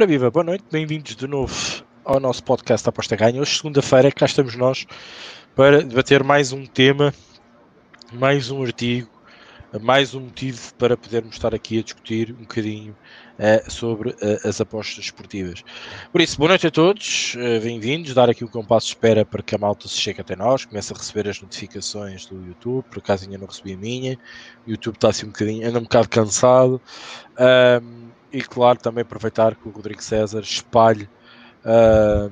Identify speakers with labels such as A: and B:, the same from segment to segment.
A: Ora viva, boa noite, bem-vindos de novo ao nosso podcast Aposta Ganha. Hoje, segunda-feira, cá estamos nós para debater mais um tema, mais um artigo, mais um motivo para podermos estar aqui a discutir um bocadinho uh, sobre uh, as apostas esportivas. Por isso, boa noite a todos, uh, bem-vindos, dar aqui um compasso de espera para que a malta se chegue até nós, comece a receber as notificações do YouTube, por acaso ainda não recebi a minha, o YouTube está assim um bocadinho, anda um bocado cansado, e claro, também aproveitar que o Rodrigo César espalhe uh,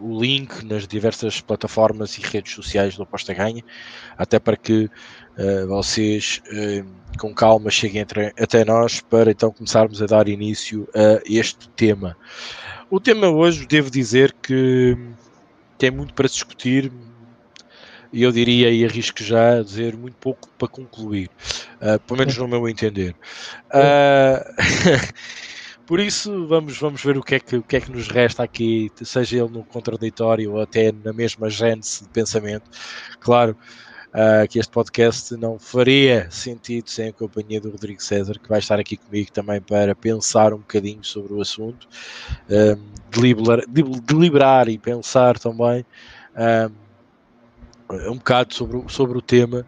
A: o link nas diversas plataformas e redes sociais do Aposta Ganha, até para que uh, vocês uh, com calma cheguem entre, até nós para então começarmos a dar início a este tema. O tema hoje, devo dizer que tem muito para discutir, e eu diria e arrisco já a dizer muito pouco para concluir, uh, pelo menos no meu entender. Uh, Por isso, vamos, vamos ver o que, é que, o que é que nos resta aqui, seja ele no contraditório ou até na mesma gênese de pensamento. Claro uh, que este podcast não faria sentido sem a companhia do Rodrigo César, que vai estar aqui comigo também para pensar um bocadinho sobre o assunto, deliberar, deliberar, e pensar também um bocado sobre, sobre o tema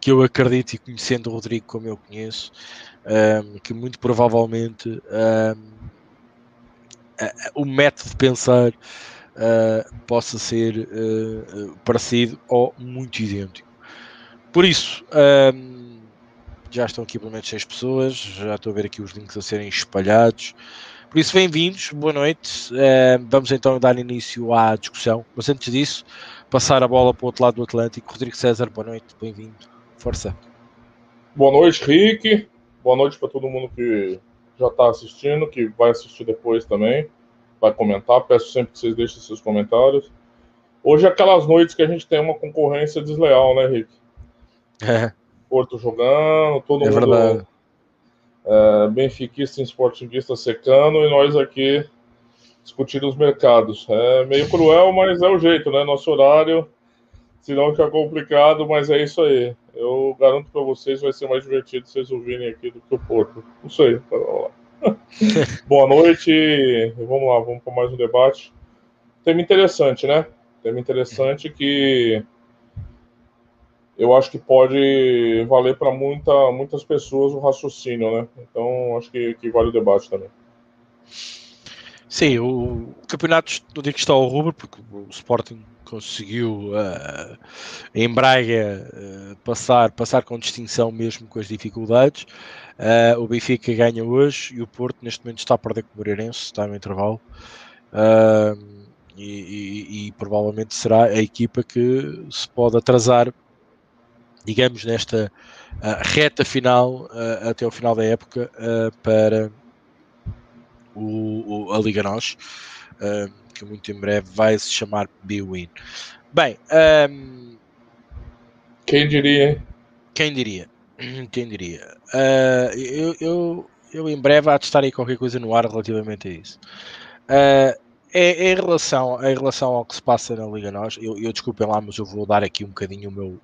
A: que eu acredito e conhecendo o Rodrigo como eu conheço, um, que muito provavelmente um, o método de pensar uh, possa ser uh, parecido ou muito idêntico. Por isso, um, já estão aqui pelo menos 6 pessoas, já estou a ver aqui os links a serem espalhados. Por isso, bem-vindos, boa noite. Vamos então dar início à discussão. Mas antes disso, passar a bola para o outro lado do Atlântico. Rodrigo César, boa noite, bem-vindo. Força.
B: Boa noite, Rick. Boa noite para todo mundo que já está assistindo, que vai assistir depois também, vai comentar. Peço sempre que vocês deixem seus comentários. Hoje é aquelas noites que a gente tem uma concorrência desleal, né, Rick? É. Porto jogando, todo é mundo verdade. é, benfiquista e esportivista secando, e nós aqui discutindo os mercados. É meio cruel, mas é o jeito, né? Nosso horário, senão fica complicado, mas é isso aí. Eu garanto para vocês vai ser mais divertido vocês ouvirem aqui do que o Porto. Não sei, vamos lá. Boa noite, vamos lá, vamos para mais um debate. Tema interessante, né? Tema interessante que eu acho que pode valer para muita, muitas pessoas o raciocínio, né? Então acho que, que vale o debate também.
A: Sim, o, campeonato não digo que está ao rubro, porque o Sporting conseguiu uh, em Braga uh, passar, passar com distinção mesmo com as dificuldades. Uh, o Benfica ganha hoje e o Porto neste momento está a perder com o Moreirense, está no intervalo. E, e, e, provavelmente será a equipa que se pode atrasar, digamos, nesta reta final até o final da época para o, o, a Liga Nós que muito em breve vai se chamar B-Win. Bem, um,
B: quem diria?
A: Quem diria? Quem diria? Uh, eu, eu, eu, em breve há de estar aí qualquer coisa no ar relativamente a isso. Uh, é, é, em, relação, é em relação ao que se passa na Liga Nós, eu, eu desculpem lá, mas eu vou dar aqui um bocadinho o meu,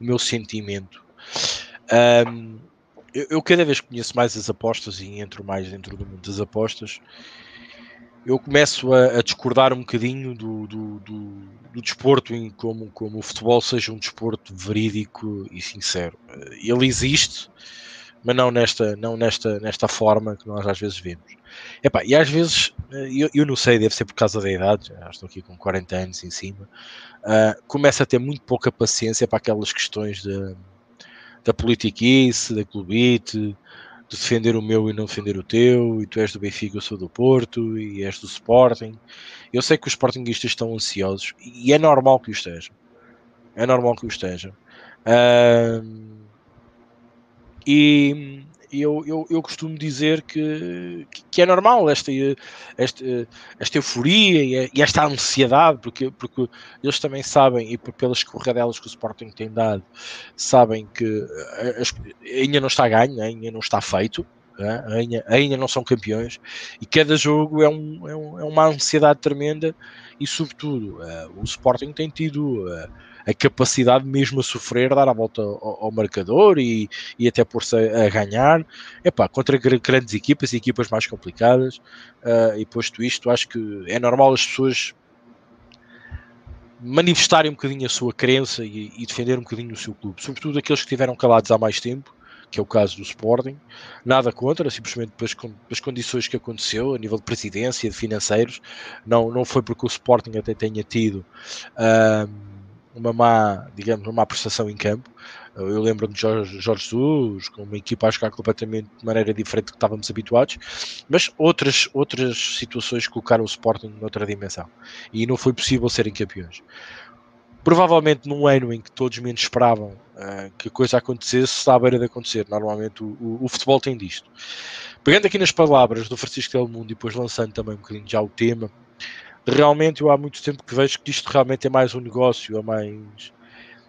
A: o meu sentimento. Um, eu, eu, cada vez conheço mais as apostas e entro mais dentro do mundo das apostas eu começo a, a discordar um bocadinho do, do, do, do, desporto em como, como o futebol seja um desporto verídico e sincero. Ele existe, mas não nesta, não nesta, nesta forma que nós às vezes vemos. E às vezes, eu, eu não sei, deve ser por causa da idade, já estou aqui com 40 anos em cima, uh, começo a ter muito pouca paciência para aquelas questões de, da politiquice, da clubite, de defender o meu e não defender o teu, e tu és do Benfica, eu sou do Porto, e és do Sporting. Eu sei que os Sportingistas estão ansiosos, e é normal que o estejam. É normal que o estejam. Uh, e eu, eu, eu costumo dizer que, que é normal esta, esta, esta euforia e esta ansiedade, porque, porque eles também sabem, e pelas corredelas que o Sporting tem dado, sabem que ainda não está ganho, ainda não está feito, né? ainda, ainda não são campeões, e cada jogo é, um, é, um, é uma ansiedade tremenda, e sobretudo uh, o Sporting tem tido uh, a capacidade mesmo a sofrer, dar a volta ao, ao marcador e, e até por-se a, a, ganhar, Epá, contra grandes equipas e equipas mais complicadas, uh, e posto isto, acho que é normal as pessoas manifestarem um bocadinho a sua crença e, e, defender um bocadinho o seu clube, sobretudo aqueles que estiveram calados há mais tempo, que é o caso do Sporting, nada contra, simplesmente pelas, pelas condições que aconteceu a nível de presidência, de financeiros, não, não foi porque o Sporting até tenha tido uh, uma má, digamos, uma má prestação em campo, eu lembro-me de Jorge, Jorge Jesus, com uma equipa a jogar completamente de maneira diferente do que estávamos habituados, mas outras, outras situações colocaram o Sporting noutra dimensão e não foi possível serem campeões. Provavelmente num ano em que todos menos esperavam uh, que a coisa acontecesse, está à beira de acontecer. Normalmente o, o, o, futebol tem disto. Pegando aqui nas palavras do Francisco Del Mundo e depois lançando também um bocadinho já o tema, realmente eu há muito tempo que vejo que isto realmente é mais um negócio, é mais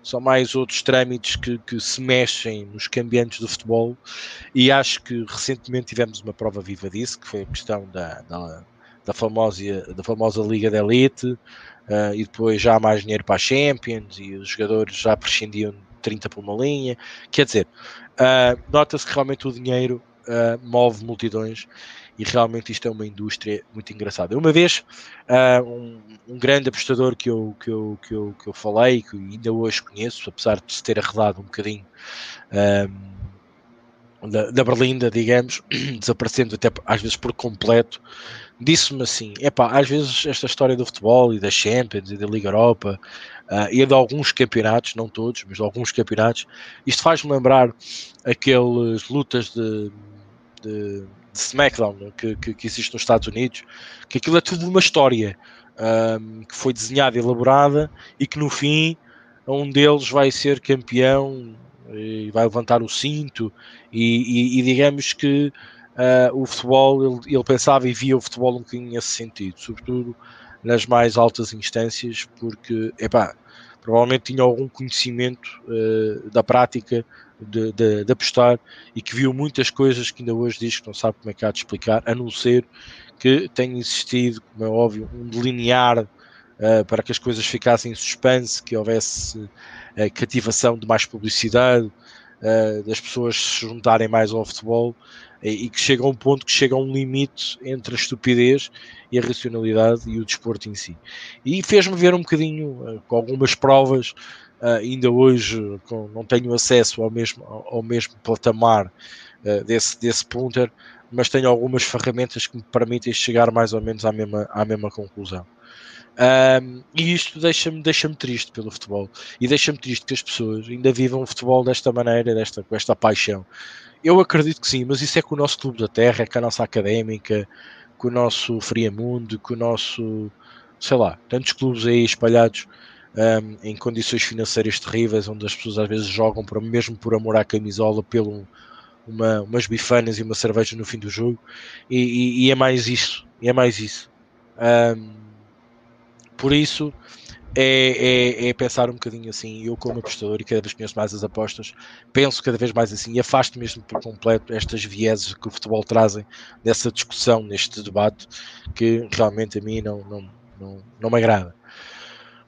A: são mais outros trâmites que, que, se mexem nos cambiantes do futebol. E acho que recentemente tivemos uma prova viva disso, que foi a questão da, da, da famosa, da famosa Liga da Elite uh, e depois já há mais dinheiro para a Champions e os jogadores já prescindiam de 30 por uma linha, quer dizer, uh, nota-se que realmente o dinheiro uh, move multidões e realmente isto é uma indústria muito engraçada. Uma vez, uh, um, um, grande apostador que eu, que, eu, que, eu, que eu falei, que ainda hoje conheço, apesar de se ter arredado um bocadinho um, da, da Berlinda, digamos, desaparecendo até às vezes por completo, disse-me assim: é pá, às vezes esta história do futebol e da Champions e da Liga Europa uh, e de alguns campeonatos, não todos, mas de alguns campeonatos, isto faz-me lembrar aquelas lutas de, de de SmackDown que, que, que, existe nos Estados Unidos, que aquilo é tudo uma história um, que foi desenhada e elaborada e que no fim um deles vai ser campeão e vai levantar o cinto e, e, e digamos que uh, o futebol, ele, ele, pensava e via o futebol um bocadinho nesse sentido, sobretudo nas mais altas instâncias, porque, epá, provavelmente tinha algum conhecimento uh, da prática de, de, de, apostar e que viu muitas coisas que ainda hoje diz que não sabe como é que há de explicar, a não ser que tenha existido, como é óbvio, um delinear uh, para que as coisas ficassem em suspense, que houvesse uh, cativação de mais publicidade, uh, das pessoas se juntarem mais ao futebol e, que chega a um ponto que chega a um limite entre a estupidez e a racionalidade e o desporto em si. E fez-me ver um bocadinho, com algumas provas, ainda hoje com, não tenho acesso ao mesmo, ao, mesmo patamar uh, desse, desse punter, mas tenho algumas ferramentas que me permitem chegar mais ou menos à mesma, à mesma conclusão. Um, e isto deixa-me deixa triste pelo futebol e deixa-me triste que as pessoas ainda vivam o futebol desta maneira, desta, com esta paixão. Eu acredito que sim, mas isso é com o nosso clube da terra, é com a nossa académica, com o nosso Friamundo, com o nosso sei lá, tantos clubes aí espalhados um, em condições financeiras terríveis, onde as pessoas às vezes jogam por, mesmo por amor à camisola, pelo uma, umas bifanas e uma cerveja no fim do jogo, e, e, e é mais isso, é mais isso. Um, por isso é, é, é, pensar um bocadinho assim, eu como apostador e cada vez conheço mais as apostas, penso cada vez mais assim e afasto mesmo por completo estas vieses que o futebol trazem dessa discussão, neste debate, que realmente a mim não, não, não, não me agrada.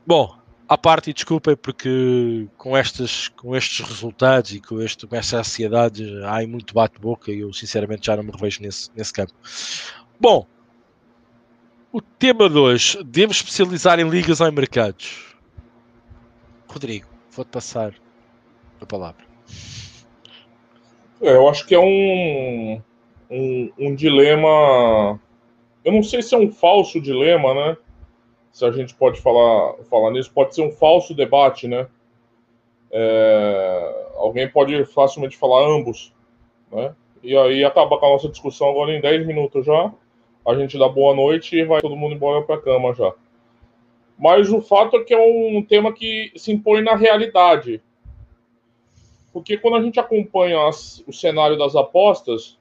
A: Bom, à parte, e desculpem, porque com, estas, com estes resultados e com, este, com esta ansiedade há muito bate-boca e eu sinceramente já não me revejo nesse, nesse campo. Bom, o tema de hoje, devo especializar em ligas ou em mercados? Rodrigo, vou-te passar a palavra.
B: É, eu acho que é um, um, um dilema. Eu não sei se é um falso dilema, né? Se a gente pode falar, falar nisso, pode ser um falso debate, né? É, alguém pode facilmente falar ambos, né? E aí acaba com a nossa discussão agora em 10 minutos já. A gente dá boa noite e vai todo mundo embora para cama já. Mas o fato é que é um tema que se impõe na realidade. Porque quando a gente acompanha as, o cenário das apostas,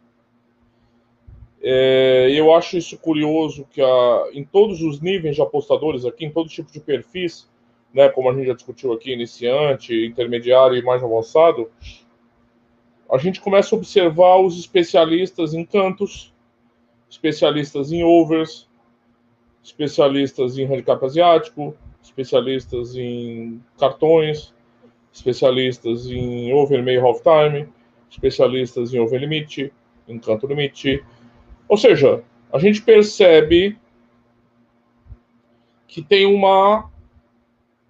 B: é, eu acho isso curioso que a, em todos os níveis de apostadores aqui, em todo tipo de perfis, né, como a gente já discutiu aqui, iniciante, intermediário e mais avançado, a gente começa a observar os especialistas em cantos, especialistas em overs, especialistas em handicap asiático, especialistas em cartões, especialistas em over meio half time, especialistas em over limite, em canto limite. Ou seja, a gente percebe que tem uma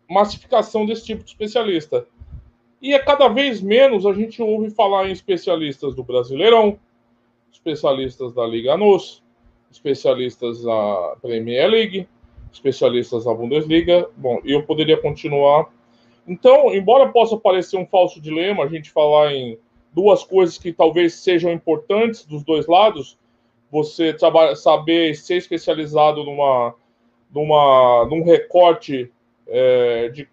B: massificação desse tipo de especialista. E é cada vez menos a gente ouve falar em especialistas do Brasileirão, especialistas da Liga NOS, especialistas da Premier League, especialistas da Bundesliga. Bom, eu poderia continuar. Então, embora possa parecer um falso dilema a gente falar em duas coisas que talvez sejam importantes dos dois lados, você saber ser especializado numa, numa, num recorte é, de,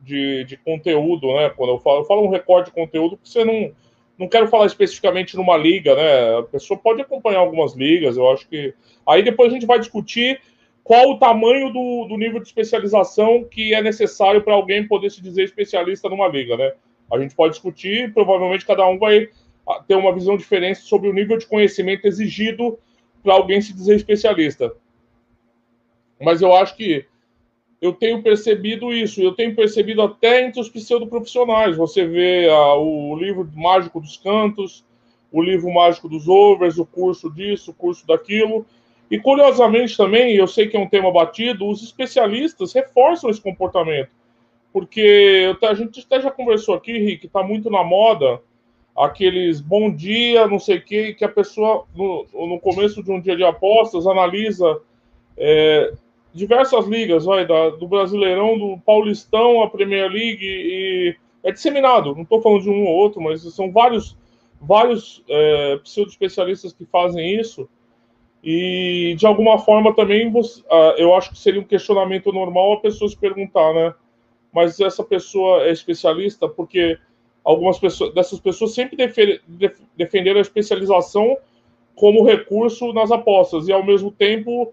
B: de, de, conteúdo, né? Quando eu falo, eu falo um recorte de conteúdo, porque você não, não quero falar especificamente numa liga, né? A pessoa pode acompanhar algumas ligas, eu acho que. Aí depois a gente vai discutir qual o tamanho do, do nível de especialização que é necessário para alguém poder se dizer especialista numa liga, né? A gente pode discutir, provavelmente cada um vai ter uma visão diferente sobre o nível de conhecimento exigido para alguém se dizer especialista. Mas eu acho que eu tenho percebido isso, eu tenho percebido até entre os pseudoprofissionais. Você vê ah, o livro mágico dos cantos, o livro mágico dos overs, o curso disso, o curso daquilo. E curiosamente também, eu sei que é um tema batido, os especialistas reforçam esse comportamento. Porque a gente até já conversou aqui, Rick, está muito na moda aqueles bom dia, não sei o quê, que a pessoa, no, no começo de um dia de apostas, analisa é, diversas ligas, vai, da, do Brasileirão, do Paulistão, a Premier League, e é disseminado. Não estou falando de um ou outro, mas são vários, vários é, pseudo-especialistas que fazem isso. E de alguma forma também uh, eu acho que seria um questionamento normal a pessoa se perguntar, né? Mas essa pessoa é especialista porque algumas pessoas, dessas pessoas sempre defenderam a especialização como recurso nas apostas e ao mesmo tempo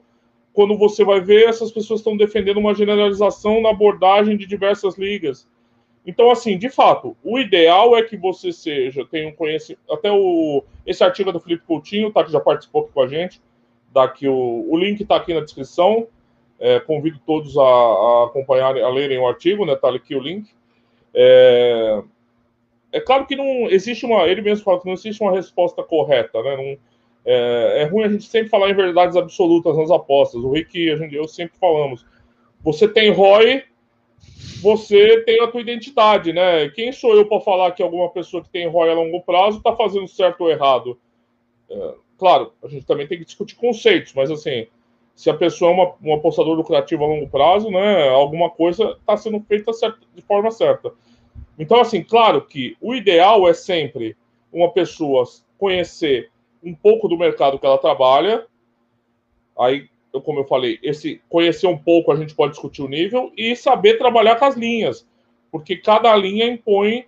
B: quando você vai ver, essas pessoas estão defendendo uma generalização na abordagem de diversas ligas. Então, assim, de fato, o ideal é que você seja, tenha um conhecimento. Até o, esse artigo é do Felipe Coutinho, tá, que já participou aqui com a gente. Daqui o, o link está aqui na descrição. É, convido todos a, a acompanharem, a lerem o artigo, né? Tá aqui o link. É, é claro que não existe uma. Ele mesmo fala que não existe uma resposta correta, né? Não, é, é, ruim a gente sempre falar em verdades absolutas nas apostas. O Rick, a gente, eu sempre falamos. Você tem ROI, você tem a tua identidade, né? Quem sou eu para falar que alguma pessoa que tem ROI a longo prazo está fazendo certo ou errado? É, claro, a gente também tem que discutir conceitos, mas assim, se a pessoa é uma, um apostador lucrativo a longo prazo, né? Alguma coisa está sendo feita certa, de forma certa. Então, assim, claro que o ideal é sempre uma pessoa conhecer um pouco do mercado que ela trabalha. Aí, como eu falei, esse conhecer um pouco a gente pode discutir o nível e saber trabalhar com as linhas, porque cada linha impõe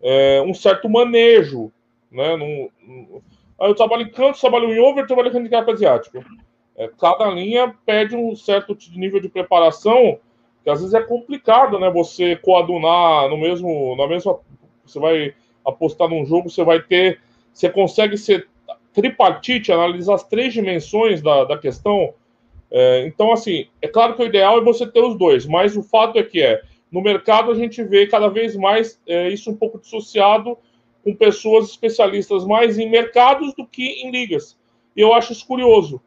B: é, um certo manejo, né? Num, num... Aí eu trabalho em canto, trabalho em over, trabalho em handicap asiático. É, cada linha pede um certo nível de preparação às vezes é complicado, né? Você coadunar no mesmo, na mesma, você vai apostar num jogo, você vai ter, você consegue ser tripartite, analisar as três dimensões da, da questão. É, então, assim, é claro que o ideal é você ter os dois, mas o fato é que é, no mercado a gente vê cada vez mais é, isso um pouco dissociado com pessoas especialistas mais em mercados do que em ligas. E eu acho isso curioso,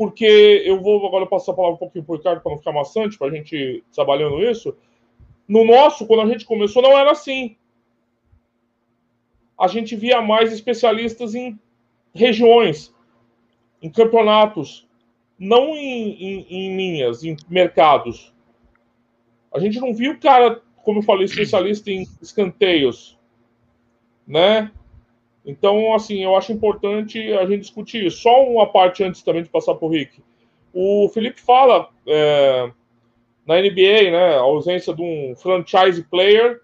B: porque eu vou agora passar a palavra um pouquinho para o Ricardo para não ficar maçante, para a gente trabalhando isso. No nosso, quando a gente começou, não era assim. A gente via mais especialistas em regiões, em campeonatos, não em, em, em linhas, em mercados. A gente não viu o cara, como eu falei, especialista em escanteios, né? Então, assim, eu acho importante a gente discutir isso. Só uma parte antes também de passar para o Rick. O Felipe fala é, na NBA, né, a ausência de um franchise player,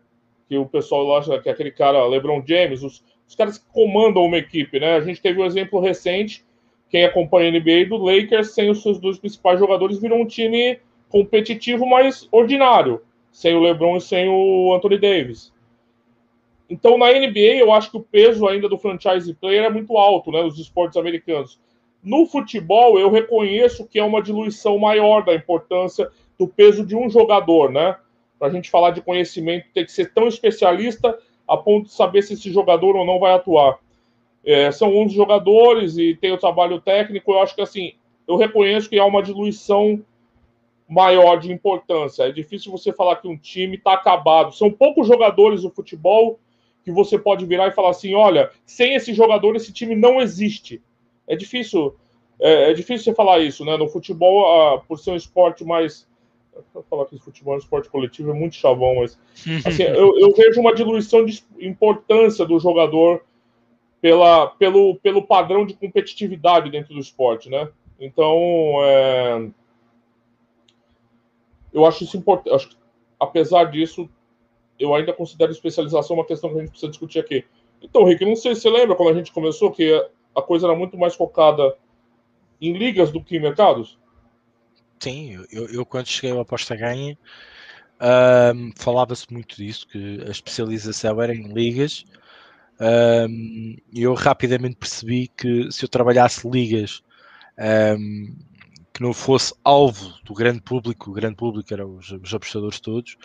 B: que o pessoal acha que é aquele cara, LeBron James, os, os caras que comandam uma equipe, né? A gente teve um exemplo recente, quem acompanha a NBA, do Lakers, sem os seus dois principais jogadores, virou um time competitivo, mas ordinário, sem o LeBron e sem o Anthony Davis. Então, na NBA, eu acho que o peso ainda do franchise player é muito alto, né? Os esportes americanos. No futebol, eu reconheço que é uma diluição maior da importância do peso de um jogador, né? Para a gente falar de conhecimento, tem que ser tão especialista a ponto de saber se esse jogador ou não vai atuar. É, são 11 jogadores e tem o trabalho técnico. Eu acho que, assim, eu reconheço que há uma diluição maior de importância. É difícil você falar que um time está acabado. São poucos jogadores do futebol que você pode virar e falar assim: olha, sem esse jogador, esse time não existe. É difícil, é, é difícil você falar isso, né? No futebol, ah, por ser um esporte mais. falar que futebol é um esporte coletivo é muito chavão, mas assim, eu, eu, vejo uma diluição de importância do jogador pela, pelo, pelo padrão de competitividade dentro do esporte, né? Então, é, eu acho isso importante. Apesar disso, eu ainda considero especialização uma questão que a gente precisa discutir aqui. Então, Rick, não sei se você lembra quando a gente começou que a coisa era muito mais focada em ligas do que em mercados?
A: Sim, eu, eu quando cheguei ao aposta ganha um, falava-se muito disso, que a especialização era em ligas um, eu rapidamente percebi que se eu trabalhasse ligas um, que não fosse alvo do grande público, o grande público eram os, os apostadores todos,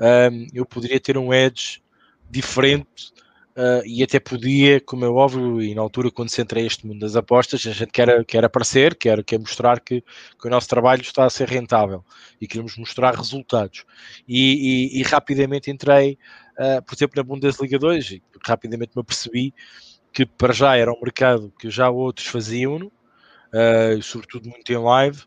A: um, eu poderia ter um edge diferente uh, e até podia, como é óbvio, e na altura quando se entrei este mundo das apostas, a gente quer, quer aparecer, quer, quer mostrar que, que o nosso trabalho está a ser rentável e queremos mostrar resultados. E, e, e rapidamente entrei, uh, por exemplo, na Bundesliga 2 e rapidamente me apercebi que para já era um mercado que já outros faziam, uh, sobretudo muito em live,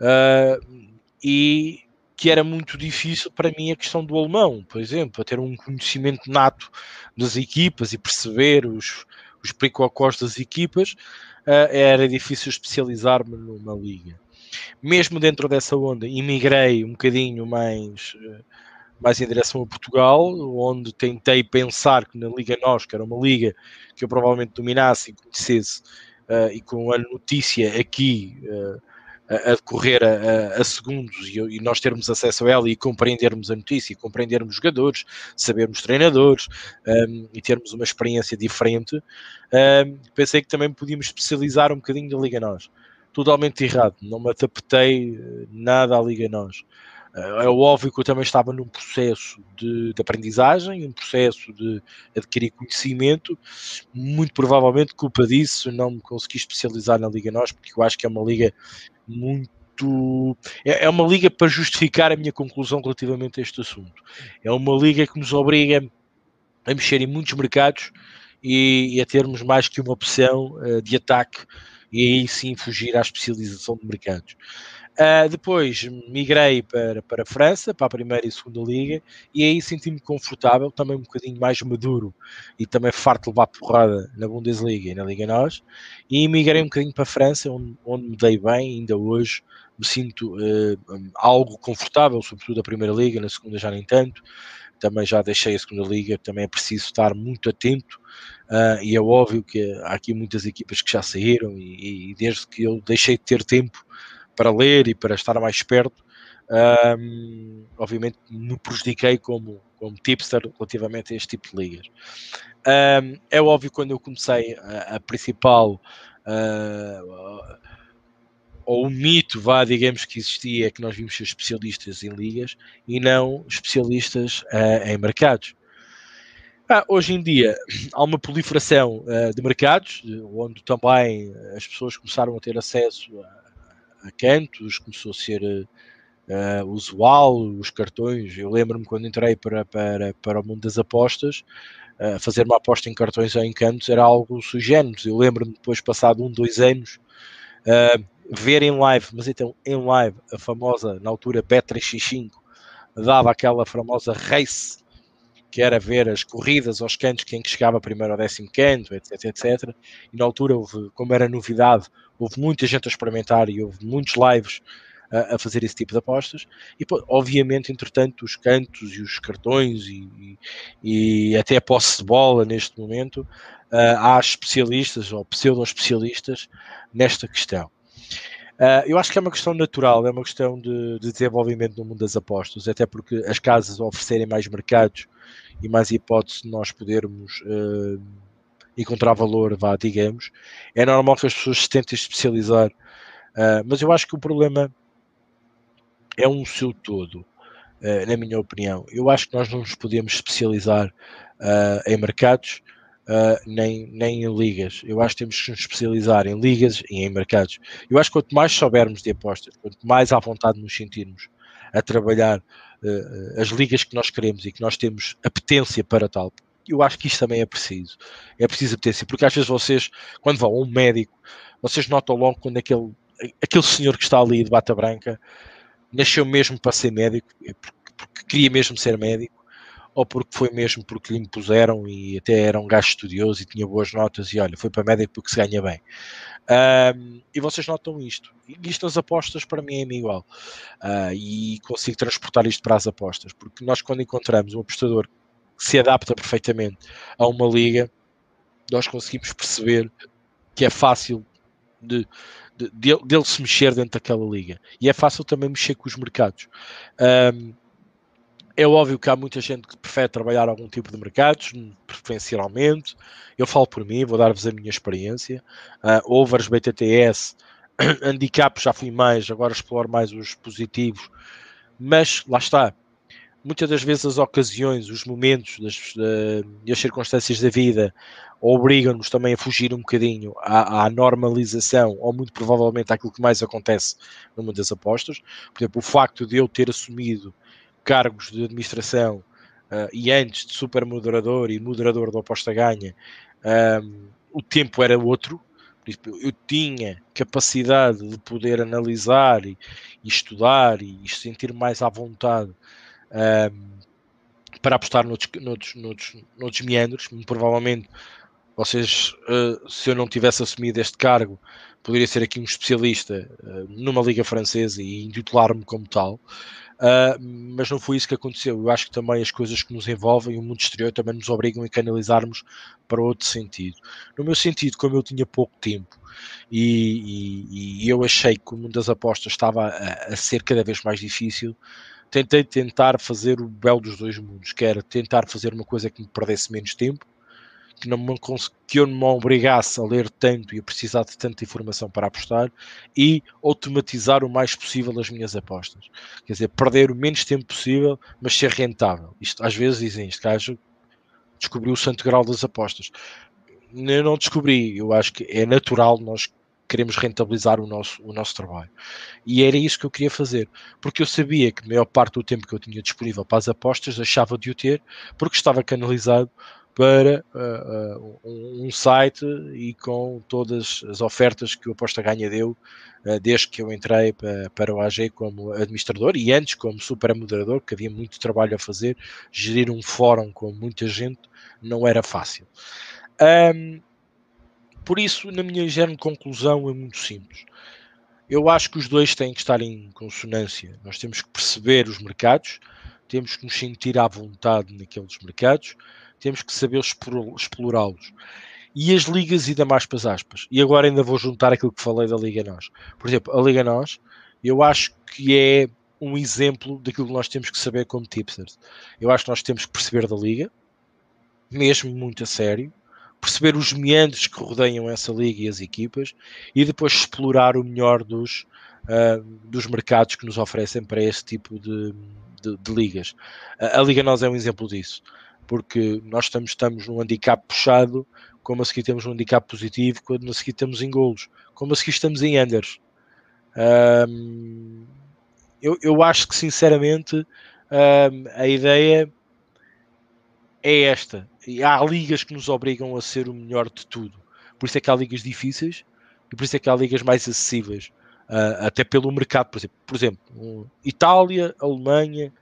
A: uh, e que era muito difícil para mim a questão do alemão, por exemplo, a ter um conhecimento nato das equipas e perceber os, os pericocós das equipas, uh, era difícil especializar-me numa liga. Mesmo dentro dessa onda, imigrei um bocadinho mais, uh, mais em direção a Portugal, onde tentei pensar que na Liga Nós, que era uma liga que eu provavelmente dominasse e conhecesse, uh, e com a notícia aqui a, decorrer a, a segundos e, e, nós termos acesso a ela e compreendermos a notícia, compreendermos os jogadores, sabermos treinadores um, e termos uma experiência diferente, um, pensei que também podíamos especializar um bocadinho da Liga Nós. Totalmente errado, não me adaptei eh, nada à Liga Nós. Eh, é óbvio que eu também estava num processo de, de, aprendizagem, um processo de adquirir conhecimento. Muito provavelmente, culpa disso, não me consegui especializar na Liga Nós, porque eu acho que é uma liga muito. É, é uma liga para justificar a minha conclusão relativamente a este assunto. É uma liga que nos obriga a mexer em muitos mercados e, a termos mais que uma opção uh, de ataque e aí sim fugir à especialização de mercados. Uh, depois migrei para, para a França, para a primeira e segunda liga, e aí senti-me confortável, também um bocadinho mais maduro e também farto de levar porrada na Bundesliga e na Liga Nós, e migrei um bocadinho para a França, onde, onde me dei bem, ainda hoje me sinto uh, algo confortável, sobretudo a primeira liga, na segunda já nem tanto, também já deixei a segunda liga, também é preciso estar muito atento, uh, e é óbvio que há aqui muitas equipas que já saíram, e, e desde que eu deixei de ter tempo para ler e para estar mais perto, um, obviamente me prejudiquei como, como tipster relativamente a este tipo de ligas. Um, é óbvio quando eu comecei a, a principal uh, ou o mito, vá, digamos que existia, é que nós vimos ser especialistas em ligas e não especialistas uh, em mercados. Ah, hoje em dia há uma proliferação uh, de mercados, onde também as pessoas começaram a ter acesso a cantos, começou a ser uh, usual, os cartões. Eu lembro-me quando entrei para, para, para o mundo das apostas, uh, fazer uma aposta em cartões ou em cantos era algo sugênero. Eu lembro-me depois, passado um, dois anos, uh, ver em live, mas então em live, a famosa, na altura, Bet365, dava aquela famosa race que era ver as corridas aos cantos, quem que chegava primeiro ao décimo canto, etc, etc. E na altura, houve, como era novidade, houve muita gente a experimentar e houve muitos lives a, a fazer esse tipo de apostas. E, obviamente, entretanto, os cantos e os cartões e, e, e até a posse de bola neste momento, uh, há especialistas ou pseudo-especialistas nesta questão. Uh, eu acho que é uma questão natural, é uma questão de, de, desenvolvimento no mundo das apostas, até porque as casas oferecerem mais mercados e mais hipóteses de nós podermos uh, encontrar valor, vá, digamos, é normal que as pessoas se tentem especializar, uh, mas eu acho que o problema é um seu todo, na minha opinião. Eu acho que nós não nos podemos especializar em mercados uh, nem, nem em ligas. Eu acho que temos que nos especializar em ligas e em mercados. Eu acho que quanto mais soubermos de apostas, quanto mais à vontade nos sentirmos a trabalhar uh, as ligas que nós queremos e que nós temos apetência para tal, eu acho que isto também é preciso. É preciso apetência, porque às vezes vocês, quando vão a um médico, vocês notam logo quando aquele, aquele senhor que está ali de bata branca nasceu mesmo para ser médico, é porque, porque queria mesmo ser médico, ou porque foi mesmo porque lhe impuseram e até era um gajo estudioso e tinha boas notas e olha, foi para médico porque se ganha bem. Um, e vocês notam isto. Isto nas apostas para mim é igual. Uh, e consigo transportar isto para as apostas, porque nós quando encontramos um apostador que se adapta perfeitamente a uma liga, nós conseguimos perceber que é fácil de, de, de, dele se mexer dentro daquela liga. E é fácil também mexer com os mercados. Um, é óbvio que há muita gente que prefere trabalhar algum tipo de mercados, preferencialmente. Eu falo por mim, vou dar-vos a minha experiência. Uh, overs, BTTS, handicap já fui mais, agora exploro mais os positivos. Mas lá está. Muitas das vezes as ocasiões, os momentos, das, as circunstâncias da vida obrigam-nos também a fugir um bocadinho à, à, normalização, ou muito provavelmente àquilo que mais acontece no mundo das apostas. Por exemplo, o facto de eu ter assumido cargos de administração uh, e antes de super moderador e moderador da aposta ganha, um, o tempo era outro. Eu tinha capacidade de poder analisar e, e estudar e, e sentir mais à vontade um, para apostar noutros, noutros, noutros, noutros meandros. Provavelmente vocês, uh, se eu não tivesse assumido este cargo, poderia ser aqui um especialista uh, numa liga francesa e intitular-me como tal. Uh, mas não foi isso que aconteceu. Eu acho que também as coisas que nos envolvem, o mundo exterior, também nos obrigam a canalizarmos para outro sentido. No meu sentido, como eu tinha pouco tempo e, e, e eu achei que o mundo das apostas estava a, a, ser cada vez mais difícil, tentei tentar fazer o belo dos dois mundos, que era tentar fazer uma coisa que me perdesse menos tempo que, não me, que eu não me obrigasse a ler tanto e a precisar de tanta informação para apostar e automatizar o mais possível as minhas apostas. Quer dizer, perder o menos tempo possível, mas ser rentável. Isto, às vezes dizem, este gajo descobriu o santo grau das apostas. Eu não descobri, eu acho que é natural nós queremos rentabilizar o nosso, o nosso trabalho. E era isso que eu queria fazer, porque eu sabia que a maior parte do tempo que eu tinha disponível para as apostas deixava de o ter, porque estava canalizado para uh, uh, um site e com todas as ofertas que o Aposta Ganha deu uh, desde que eu entrei para, para o AG como administrador e antes como super moderador, que havia muito trabalho a fazer, gerir um fórum com muita gente não era fácil. Um, por isso, na minha ingênua conclusão, é muito simples. Eu acho que os dois têm que estar em consonância. Nós temos que perceber os mercados, temos que nos sentir à vontade naqueles mercados, temos que saber explorá-los. E as ligas ainda mais para as aspas. E agora ainda vou juntar aquilo que falei da Liga Nós. Por exemplo, a Liga Nós, eu acho que é um exemplo daquilo que nós temos que saber como tipsters. Eu acho que nós temos que perceber da Liga, mesmo muito a sério, perceber os meandros que rodeiam essa liga e as equipas e depois explorar o melhor dos, uh, dos mercados que nos oferecem para esse tipo de, de, de ligas. a Liga Nós é um exemplo disso porque nós estamos, estamos num handicap puxado, como a seguir temos um handicap positivo, quando a seguir estamos em golos, como a seguir estamos em unders. Um, eu, eu acho que sinceramente um, a ideia é esta. E há ligas que nos obrigam a ser o melhor de tudo. Por isso é que há ligas difíceis e por isso é que há ligas mais acessíveis. Uh, até pelo mercado, por exemplo, por exemplo um, Itália, Alemanha,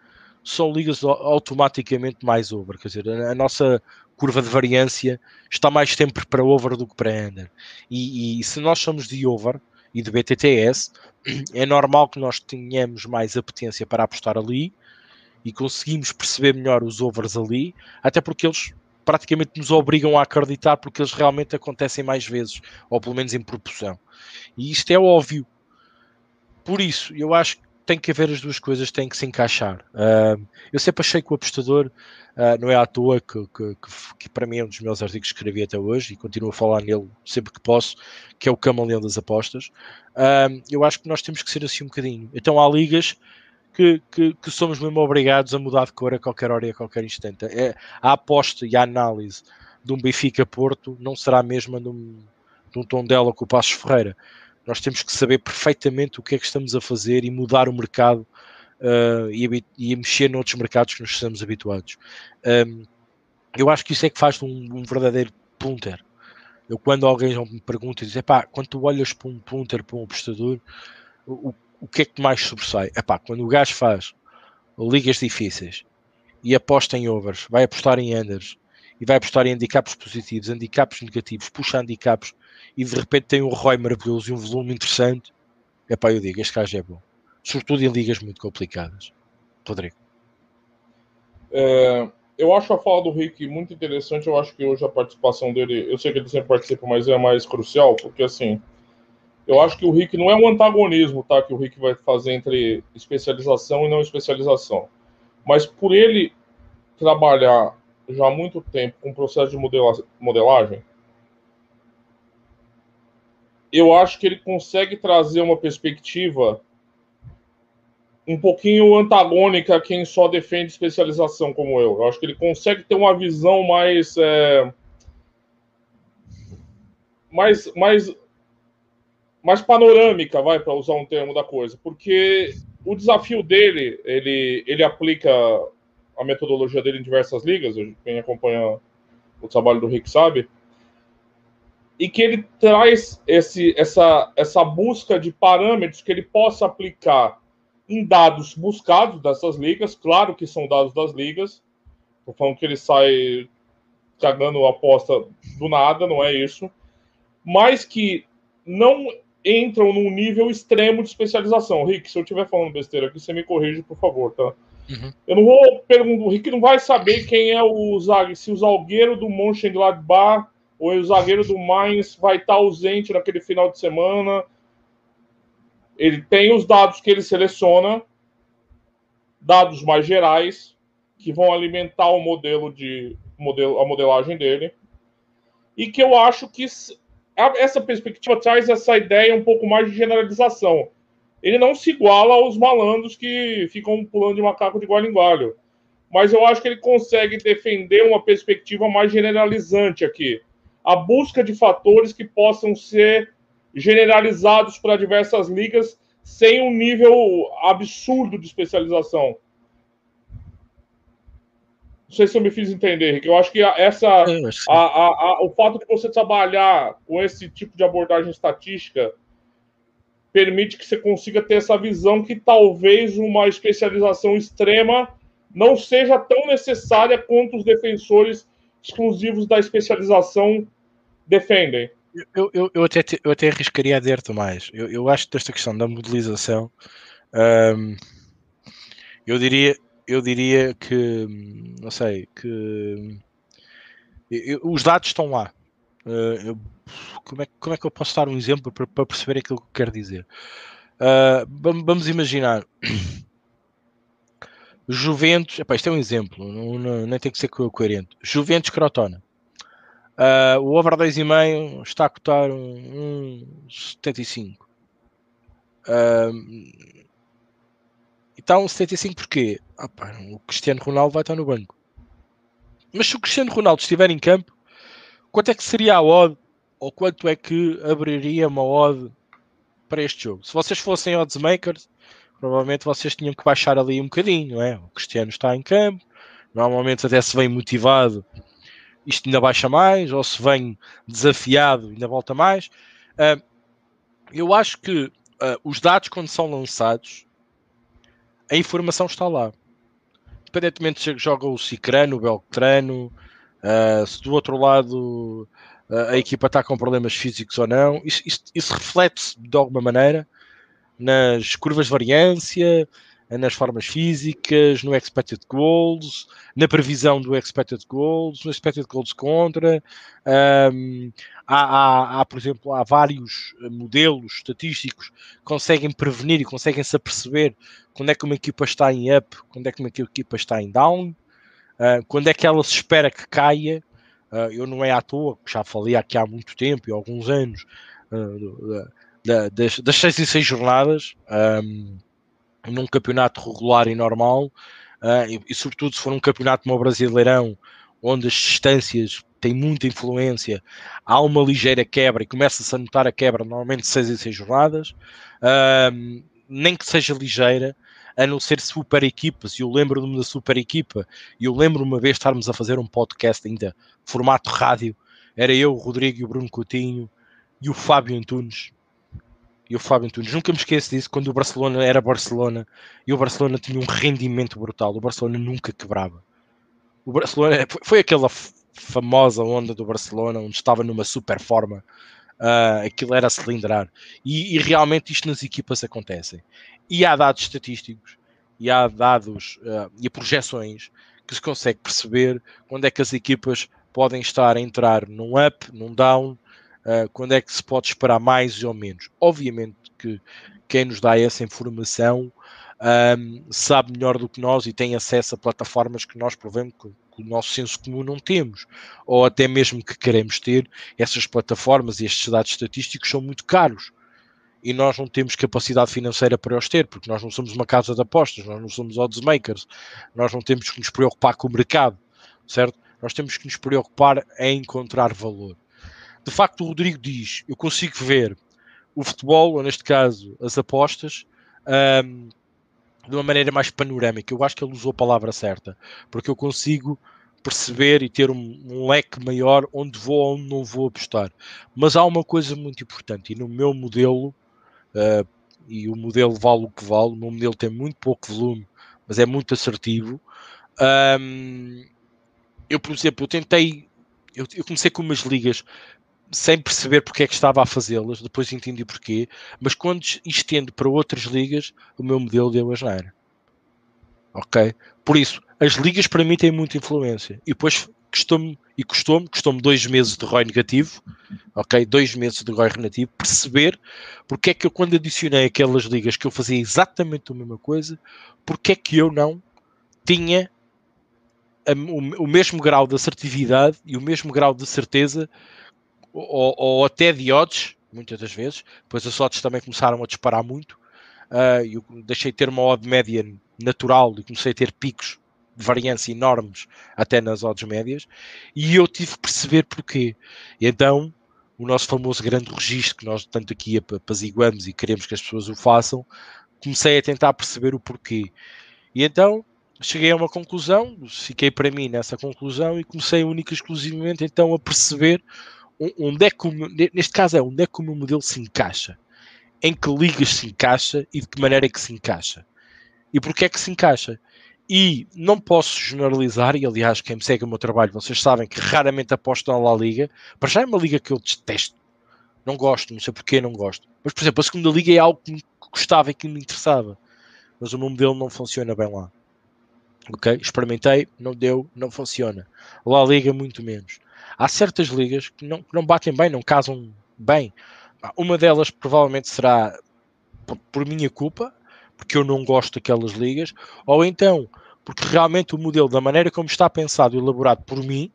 A: são ligas automaticamente mais over. Quer dizer, a, nossa curva de variância está mais sempre para over do que para under. E, e, se nós somos de over e de BTTS, é normal que nós tenhamos mais apetência para apostar ali e conseguimos perceber melhor os overs ali, até porque eles praticamente nos obrigam a acreditar porque eles realmente acontecem mais vezes, ou pelo menos em proporção. E isto é óbvio. por isso, eu acho que tem que haver as duas coisas, têm que se encaixar. Uh, eu sempre achei que o apostador uh, não é à toa que, que, que, que, para mim é um dos meus artigos que escrevi até hoje e continuo a falar nele sempre que posso, que é o camaleão das apostas. Uh, eu acho que nós temos que ser assim um bocadinho. Então há ligas que, que, somos mesmo obrigados a mudar de cor a qualquer hora e a qualquer instante. É, a aposta e a análise de um Benfica Porto não será a mesma de um, de um tom dela com o Passos Ferreira nós temos que saber perfeitamente o que é que estamos a fazer e mudar o mercado uh, e, e mexer noutros mercados que nos estamos habituados. Um, eu acho que isso é que faz um, um verdadeiro punter. Eu, quando alguém me pergunta e diz, pá, quando tu olhas para um punter, para um apostador, o, o que é que mais sobressai? Epá, quando o gajo faz ligas difíceis e aposta em overs, vai apostar em unders e vai apostar em handicaps positivos, handicaps negativos, puxa handicaps e de repente tem um ROI maravilhoso e um volume interessante, é pá, eu digo, este gajo é bom. Sobretudo em ligas muito complicadas. Rodrigo.
B: É, eu acho a fala do Rick muito interessante. Eu acho que hoje a participação dele, eu sei que ele sempre participa, mas é mais crucial, porque assim, eu acho que o Rick não é um antagonismo, tá? Que o Rick vai fazer entre especialização e não especialização. Mas por ele trabalhar já há muito tempo com processo de modelagem, eu acho que ele consegue trazer uma perspectiva um pouquinho antagônica a quem só defende especialização como eu. Eu acho que ele consegue ter uma visão mais. É, mais, mais, mais panorâmica, vai, para usar um termo da coisa. Porque o desafio dele, ele, ele aplica a metodologia dele em diversas ligas, quem acompanha o trabalho do Rick sabe e que ele traz esse, essa, essa busca de parâmetros que ele possa aplicar em dados buscados dessas ligas, claro que são dados das ligas, estou falando que ele sai cagando a aposta do nada, não é isso, mas que não entram num nível extremo de especialização. Rick, se eu estiver falando besteira aqui, você me corrige, por favor, tá? Uhum. Eu não vou perguntar, o Rick não vai saber quem é o se o zagueiro do Mönchengladbach o zagueiro do Mainz vai estar ausente naquele final de semana. Ele tem os dados que ele seleciona, dados mais gerais, que vão alimentar o modelo de modelo, a modelagem dele. E que eu acho que essa perspectiva traz essa ideia um pouco mais de generalização. Ele não se iguala aos malandros que ficam pulando de macaco de galho em galho. Mas eu acho que ele consegue defender uma perspectiva mais generalizante aqui a busca de fatores que possam ser generalizados para diversas ligas sem um nível absurdo de especialização. Não sei se eu me fiz entender, Rick. Eu acho que essa, a, a, a, o fato de você trabalhar com esse tipo de abordagem estatística permite que você consiga ter essa visão que talvez uma especialização extrema não seja tão necessária quanto os defensores exclusivos da especialização defendem.
A: Eu, eu, eu, até, eu até arriscaria a dizer-te mais. Eu, eu acho que esta questão da modelização, um, eu, diria, eu diria que, não sei, que eu, os dados estão lá. Uh, como, é, como é que eu posso dar um exemplo para, para perceber aquilo que eu quero dizer? Uh, vamos imaginar Juventus, epá, isto é um exemplo, não, não, nem tem que ser coerente. Juventus Crotona. Uh, o over 2,5 está a cotar um, um 75. Uh, então, 75 porquê? Ah, o Cristiano Ronaldo vai estar no banco. Mas se o Cristiano Ronaldo estiver em campo, quanto é que seria a odd? Ou quanto é que abriria uma odd para este jogo? Se vocês fossem odds makers, provavelmente vocês tinham que baixar ali um bocadinho, não é? O Cristiano está em campo, normalmente até se vem motivado isto ainda baixa mais, ou se vem desafiado, ainda volta mais. Uh, eu acho que uh, os dados, quando são lançados, a informação está lá. Independentemente se joga o Cicrano, o Beltrano, uh, se do outro lado a equipa está com problemas físicos ou não, isso, isso, isso reflete-se de alguma maneira nas curvas de variância, nas formas físicas, no expected goals, na previsão do expected goals, no expected goals contra. Um, há, há, há, por exemplo, há vários modelos estatísticos que conseguem prevenir e conseguem se aperceber quando é que uma equipa está em up, quando é que uma equipa está em down, uh, quando é que ela se espera que caia. Uh, eu não é à toa, já falei aqui há muito tempo e alguns anos, uh, das, das seis e seis jornadas. Um, num campeonato regular e normal, uh, e, e, sobretudo se for um campeonato como o Brasileirão, onde as distâncias têm muita influência, há uma ligeira quebra e começa-se a notar a quebra normalmente 6 em 6 jornadas, uh, nem que seja ligeira, a não ser super equipas, e eu lembro-me da super equipa, e eu lembro uma vez estarmos a fazer um podcast ainda, formato rádio, era eu, o Rodrigo e o Bruno Coutinho, e o Fábio Antunes, e o Fábio Antunes. Nunca me esqueço disso, quando o Barcelona era Barcelona e o Barcelona tinha um rendimento brutal. O Barcelona nunca quebrava. O Barcelona foi aquela famosa onda do Barcelona, onde estava numa super forma. Uh, aquilo era cilindrar. E, e, realmente isto nas equipas acontece. E há dados estatísticos, e há dados uh, e projeções que se consegue perceber quando é que as equipas podem estar a entrar num up, num down, uh, quando é que se pode esperar mais ou menos. Obviamente que quem nos dá essa informação um, sabe melhor do que nós e tem acesso a plataformas que nós provemos que, que, o nosso senso comum não temos, ou até mesmo que queremos ter, essas plataformas e estes dados estatísticos são muito caros. E nós não temos capacidade financeira para os ter, porque nós não somos uma casa de apostas, nós não somos odds makers, nós não temos que nos preocupar com o mercado, certo? Nós temos que nos preocupar em encontrar valor de facto o Rodrigo diz, eu consigo ver o futebol, ou neste caso as apostas, um, de uma maneira mais panorâmica. Eu acho que ele usou a palavra certa, porque eu consigo perceber e ter um, um, leque maior onde vou ou onde não vou apostar. Mas há uma coisa muito importante, e no meu modelo, uh, e o modelo vale o que vale, o meu modelo tem muito pouco volume, mas é muito assertivo. Um, eu, por exemplo, eu tentei, eu, eu comecei com umas ligas sem perceber porque é que estava a fazê-las, depois entendi porquê, mas quando estendo para outras ligas, o meu modelo deu a geneira. Ok? Por isso, as ligas para mim têm muita influência. E depois custou-me, e custou-me, custou-me dois meses de ROI negativo, ok? Dois meses de ROI negativo, perceber porque é que eu, quando adicionei aquelas ligas que eu fazia exatamente a mesma coisa, porque é que eu não tinha a, o, o mesmo grau de assertividade e o mesmo grau de certeza ou, ou até de odds, muitas das vezes. Depois as odds também começaram a disparar muito. Uh, eu deixei de ter uma odd média natural e comecei a ter picos de variância enormes até nas odds médias. E eu tive que perceber porquê. Então, o nosso famoso grande registro que nós tanto aqui apaziguamos e queremos que as pessoas o façam, comecei a tentar perceber o porquê. E então cheguei a uma conclusão, fiquei para mim nessa conclusão e comecei única e exclusivamente então a perceber onde é que, neste caso é onde é que o meu modelo se encaixa, em que ligas se encaixa e de que maneira é que se encaixa e porque é que se encaixa. E não posso generalizar, e aliás, quem me segue o meu trabalho, vocês sabem que raramente aposto na La Liga. Para já é uma liga que eu detesto, não gosto, não sei porquê, não gosto. Mas, por exemplo, a segunda liga é algo que me gostava e que me interessava, mas o meu modelo não funciona bem lá. Ok? Experimentei, não deu, não funciona. La Liga, muito menos. Há certas ligas que não, que não batem bem, não casam bem. Uma delas provavelmente será por, por minha culpa, porque eu não gosto daquelas ligas, ou então porque realmente o modelo, da maneira como está pensado e elaborado por mim,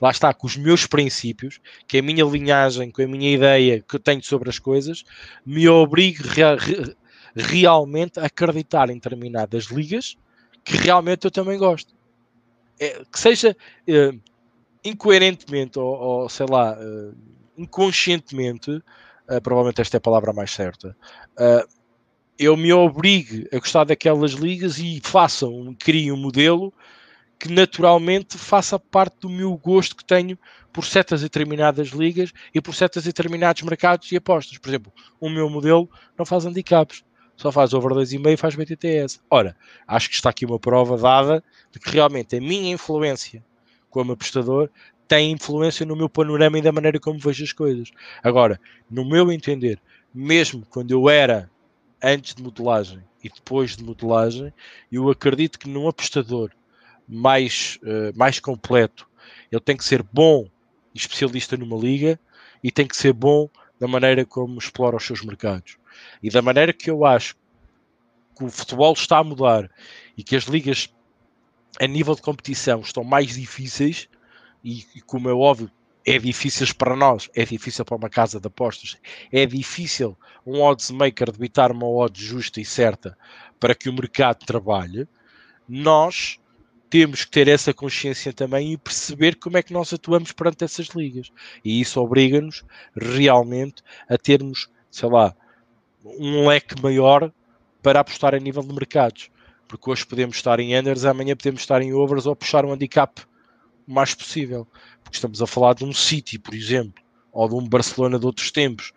A: lá está, com os meus princípios, que a minha linhagem, com a minha ideia que eu tenho sobre as coisas, me obriga re, realmente a acreditar em determinadas ligas que realmente eu também gosto. É, que seja é, incoerentemente ou, ou, sei lá, uh, inconscientemente, uh, provavelmente esta é a palavra mais certa, uh, eu me obrigue a gostar daquelas ligas e faça um, crie um modelo que naturalmente faça parte do meu gosto que tenho por certas determinadas ligas e por certos determinados mercados e apostas. Por exemplo, o meu modelo não faz handicaps, só faz over 2,5 e faz BTTS. Ora, acho que está aqui uma prova dada de que realmente a minha influência como apostador, tem influência no meu panorama e da maneira como vejo as coisas. Agora, no meu entender, mesmo quando eu era antes de modelagem e depois de modelagem, eu acredito que num apostador mais, uh, mais completo, ele tem que ser bom especialista numa liga e tem que ser bom da maneira como explora os seus mercados. E da maneira que eu acho que o futebol está a mudar e que as ligas a nível de competição estão mais difíceis e, e como é óbvio é difícil para nós, é difícil para uma casa de apostas, é difícil um odds maker debitar uma odds justa e certa para que o mercado trabalhe, nós temos que ter essa consciência também e perceber como é que nós atuamos perante essas ligas. E isso obriga-nos realmente a termos, sei lá, um leque maior para apostar a nível de mercados. Porque hoje podemos estar em unders, amanhã podemos estar em overs ou puxar um handicap o mais possível. Porque estamos a falar de um City, por exemplo, ou de um Barcelona de outros tempos.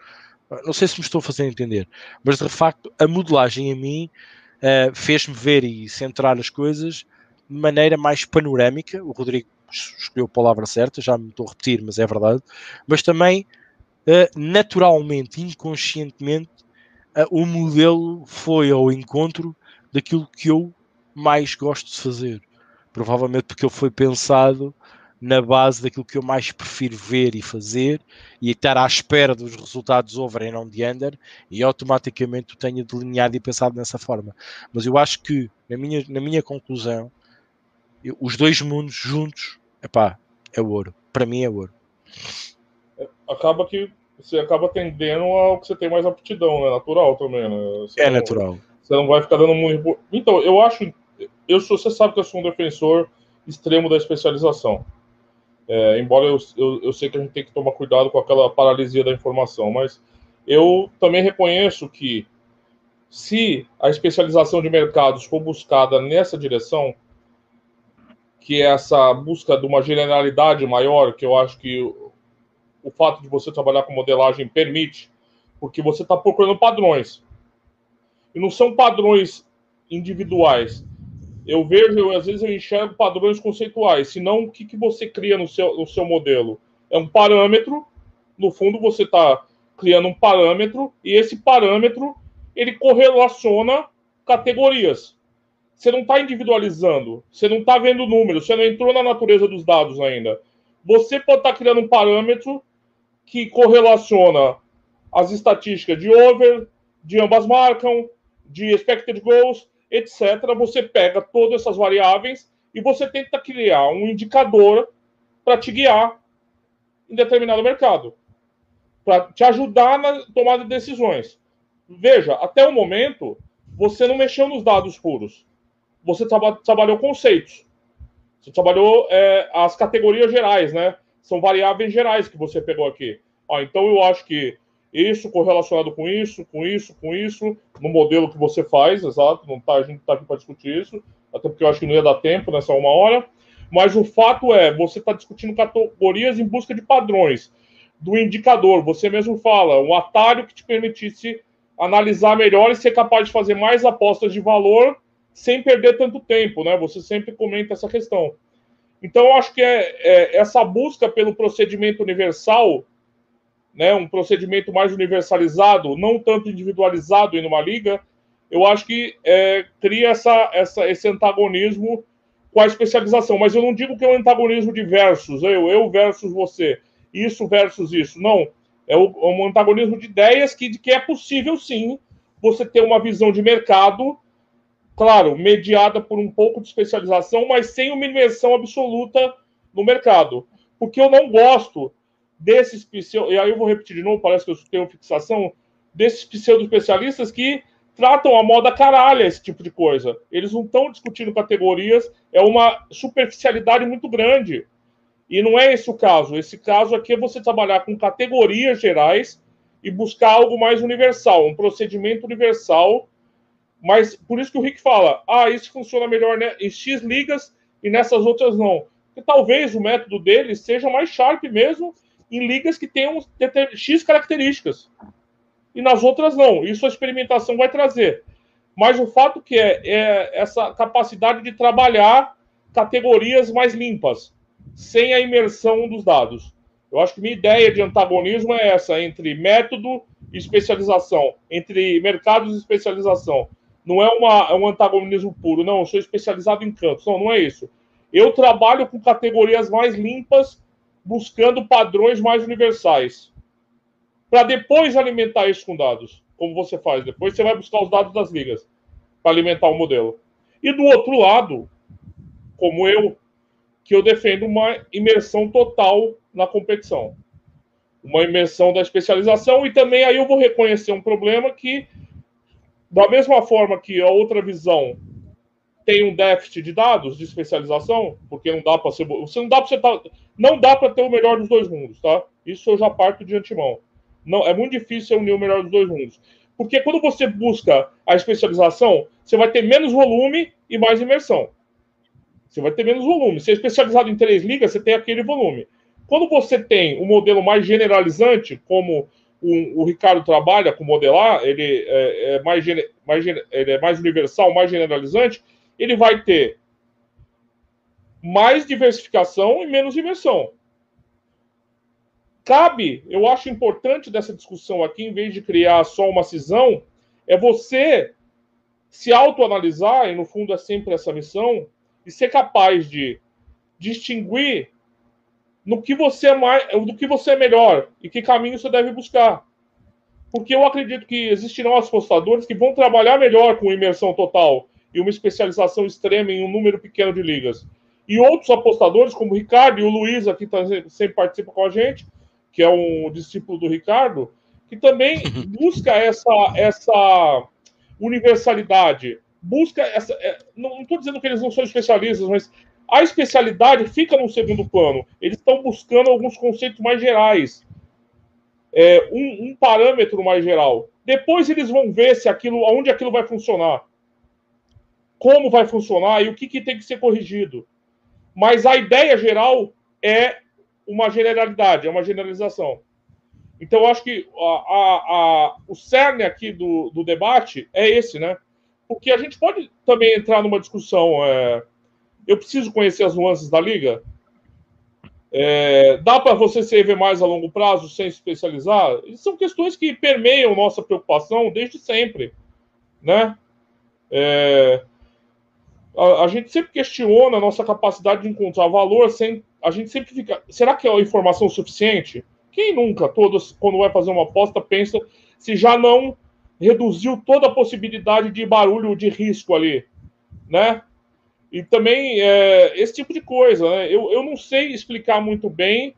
A: Não sei se me estou a fazer entender, mas de facto a modelagem a mim uh, fez-me ver e centrar as coisas de maneira mais panorâmica. O Rodrigo escolheu a palavra certa, já me estou a repetir, mas é verdade. Mas também uh, naturalmente, inconscientemente, uh, o modelo foi ao encontro daquilo que eu mais gosto de fazer. Provavelmente porque ele foi pensado na base daquilo que eu mais prefiro ver e fazer e estar à espera dos resultados over e não de under e automaticamente o tenho delineado e pensado nessa forma. Mas eu acho que, na minha, na minha conclusão, eu, os dois mundos juntos, epá, é ouro. Para mim é ouro.
B: É, acaba que você acaba tendendo ao que você tem mais aptidão, né? Natural também, né? Você
A: é
B: não,
A: natural.
B: Você não vai ficar dando muito. Então, eu acho. Eu sou, você sabe que eu sou um defensor extremo da especialização. É, embora eu, eu, eu sei que a gente tem que tomar cuidado com aquela paralisia da informação, mas eu também reconheço que se a especialização de mercados for buscada nessa direção, que é essa busca de uma generalidade maior, que eu acho que o, o fato de você trabalhar com modelagem permite, porque você está procurando padrões. E não são padrões individuais, eu vejo, eu, às vezes eu enxergo padrões conceituais, senão o que, que você cria no seu, no seu modelo? É um parâmetro, no fundo você está criando um parâmetro, e esse parâmetro ele correlaciona categorias. Você não está individualizando, você não está vendo números, você não entrou na natureza dos dados ainda. Você pode estar tá criando um parâmetro que correlaciona as estatísticas de over, de ambas marcam, de expected goals, etc. Você pega todas essas variáveis e você tenta criar um indicador para te guiar em determinado mercado, para te ajudar na tomada de decisões. Veja, até o momento, você não mexeu nos dados puros. Você traba trabalhou conceitos. Você trabalhou é, as categorias gerais, né? São variáveis gerais que você pegou aqui. Ó, então, eu acho que isso correlacionado com isso, com isso, com isso, no modelo que você faz, exato, não tá, a gente está aqui para discutir isso, até porque eu acho que não ia dar tempo nessa uma hora, mas o fato é, você está discutindo categorias em busca de padrões, do indicador, você mesmo fala, um atalho que te permitisse analisar melhor e ser capaz de fazer mais apostas de valor sem perder tanto tempo, né? Você sempre comenta essa questão. Então, eu acho que é, é essa busca pelo procedimento universal né, um procedimento mais universalizado, não tanto individualizado em uma liga, eu acho que é, cria essa, essa, esse antagonismo com a especialização. Mas eu não digo que é um antagonismo de versus, eu, eu versus você, isso versus isso. Não. É um antagonismo de ideias que, de que é possível, sim, você ter uma visão de mercado, claro, mediada por um pouco de especialização, mas sem uma imersão absoluta no mercado. Porque eu não gosto desses pseudo, e aí eu vou repetir de novo, parece que eu tenho fixação, desses pseudo-especialistas que tratam a moda caralha esse tipo de coisa. Eles não estão discutindo categorias, é uma superficialidade muito grande. E não é esse o caso. Esse caso aqui é você trabalhar com categorias gerais e buscar algo mais universal, um procedimento universal. Mas por isso que o Rick fala: ah, isso funciona melhor né, em X ligas e nessas outras não. E talvez o método dele seja mais sharp mesmo em ligas que tenham X características. E nas outras não. Isso a experimentação vai trazer. Mas o fato que é, é essa capacidade de trabalhar categorias mais limpas, sem a imersão dos dados. Eu acho que minha ideia de antagonismo é essa, entre método e especialização, entre mercados e especialização. não é uma, é um antagonismo puro, não, eu sou especializado em cantos. Não, não é isso. Eu trabalho com categorias mais limpas, buscando padrões mais universais. Para depois alimentar isso com dados, como você faz. Depois você vai buscar os dados das ligas para alimentar o modelo. E do outro lado, como eu, que eu defendo uma imersão total na competição. Uma imersão da especialização e também aí eu vou reconhecer um problema que da mesma forma que a outra visão tem um déficit de dados de especialização, porque não dá para ser você não dá para tá, não dá para ter o melhor dos dois mundos, tá? Isso eu já parto de antemão. Não, é muito difícil unir o melhor dos dois mundos. Porque quando você busca a especialização, você vai ter menos volume e mais imersão. Você vai ter menos volume. Se é especializado em três ligas, você tem aquele volume. Quando você tem um modelo mais generalizante, como o, o Ricardo trabalha com modelar, ele é, é mais, mais, ele é mais universal, mais generalizante, ele vai ter mais diversificação e menos imersão. Cabe, eu acho importante dessa discussão aqui, em vez de criar só uma cisão, é você se autoanalisar, e no fundo é sempre essa missão, e ser capaz de distinguir no que você é mais, do que você é melhor e que caminho você deve buscar. Porque eu acredito que existirão apostadores que vão trabalhar melhor com imersão total e uma especialização extrema em um número pequeno de ligas. E outros apostadores, como o Ricardo e o Luiz, aqui tá, sempre participa com a gente, que é um discípulo do Ricardo, que também busca essa, essa universalidade, busca essa. É, não estou dizendo que eles não são especialistas, mas a especialidade fica no segundo plano. Eles estão buscando alguns conceitos mais gerais, é, um, um, parâmetro mais geral. Depois eles vão ver se aquilo, onde aquilo vai funcionar, como vai funcionar e o que, que tem que ser corrigido. Mas a ideia geral é uma generalidade, é uma generalização. Então, eu acho que a, a, a, o cerne aqui do, do debate é esse, né? Porque a gente pode também entrar numa discussão. É, eu preciso conhecer as nuances da liga? É, dá para você se ver mais a longo prazo sem se especializar? São questões que permeiam nossa preocupação desde sempre, né? É, a, a, gente sempre questiona a nossa capacidade de encontrar valor sem a gente sempre fica. Será que é a informação suficiente? Quem nunca, todos, quando vai fazer uma aposta, pensa se já não reduziu toda a possibilidade de barulho de risco ali, né? E também é, esse tipo de coisa, né? Eu, eu não sei explicar muito bem,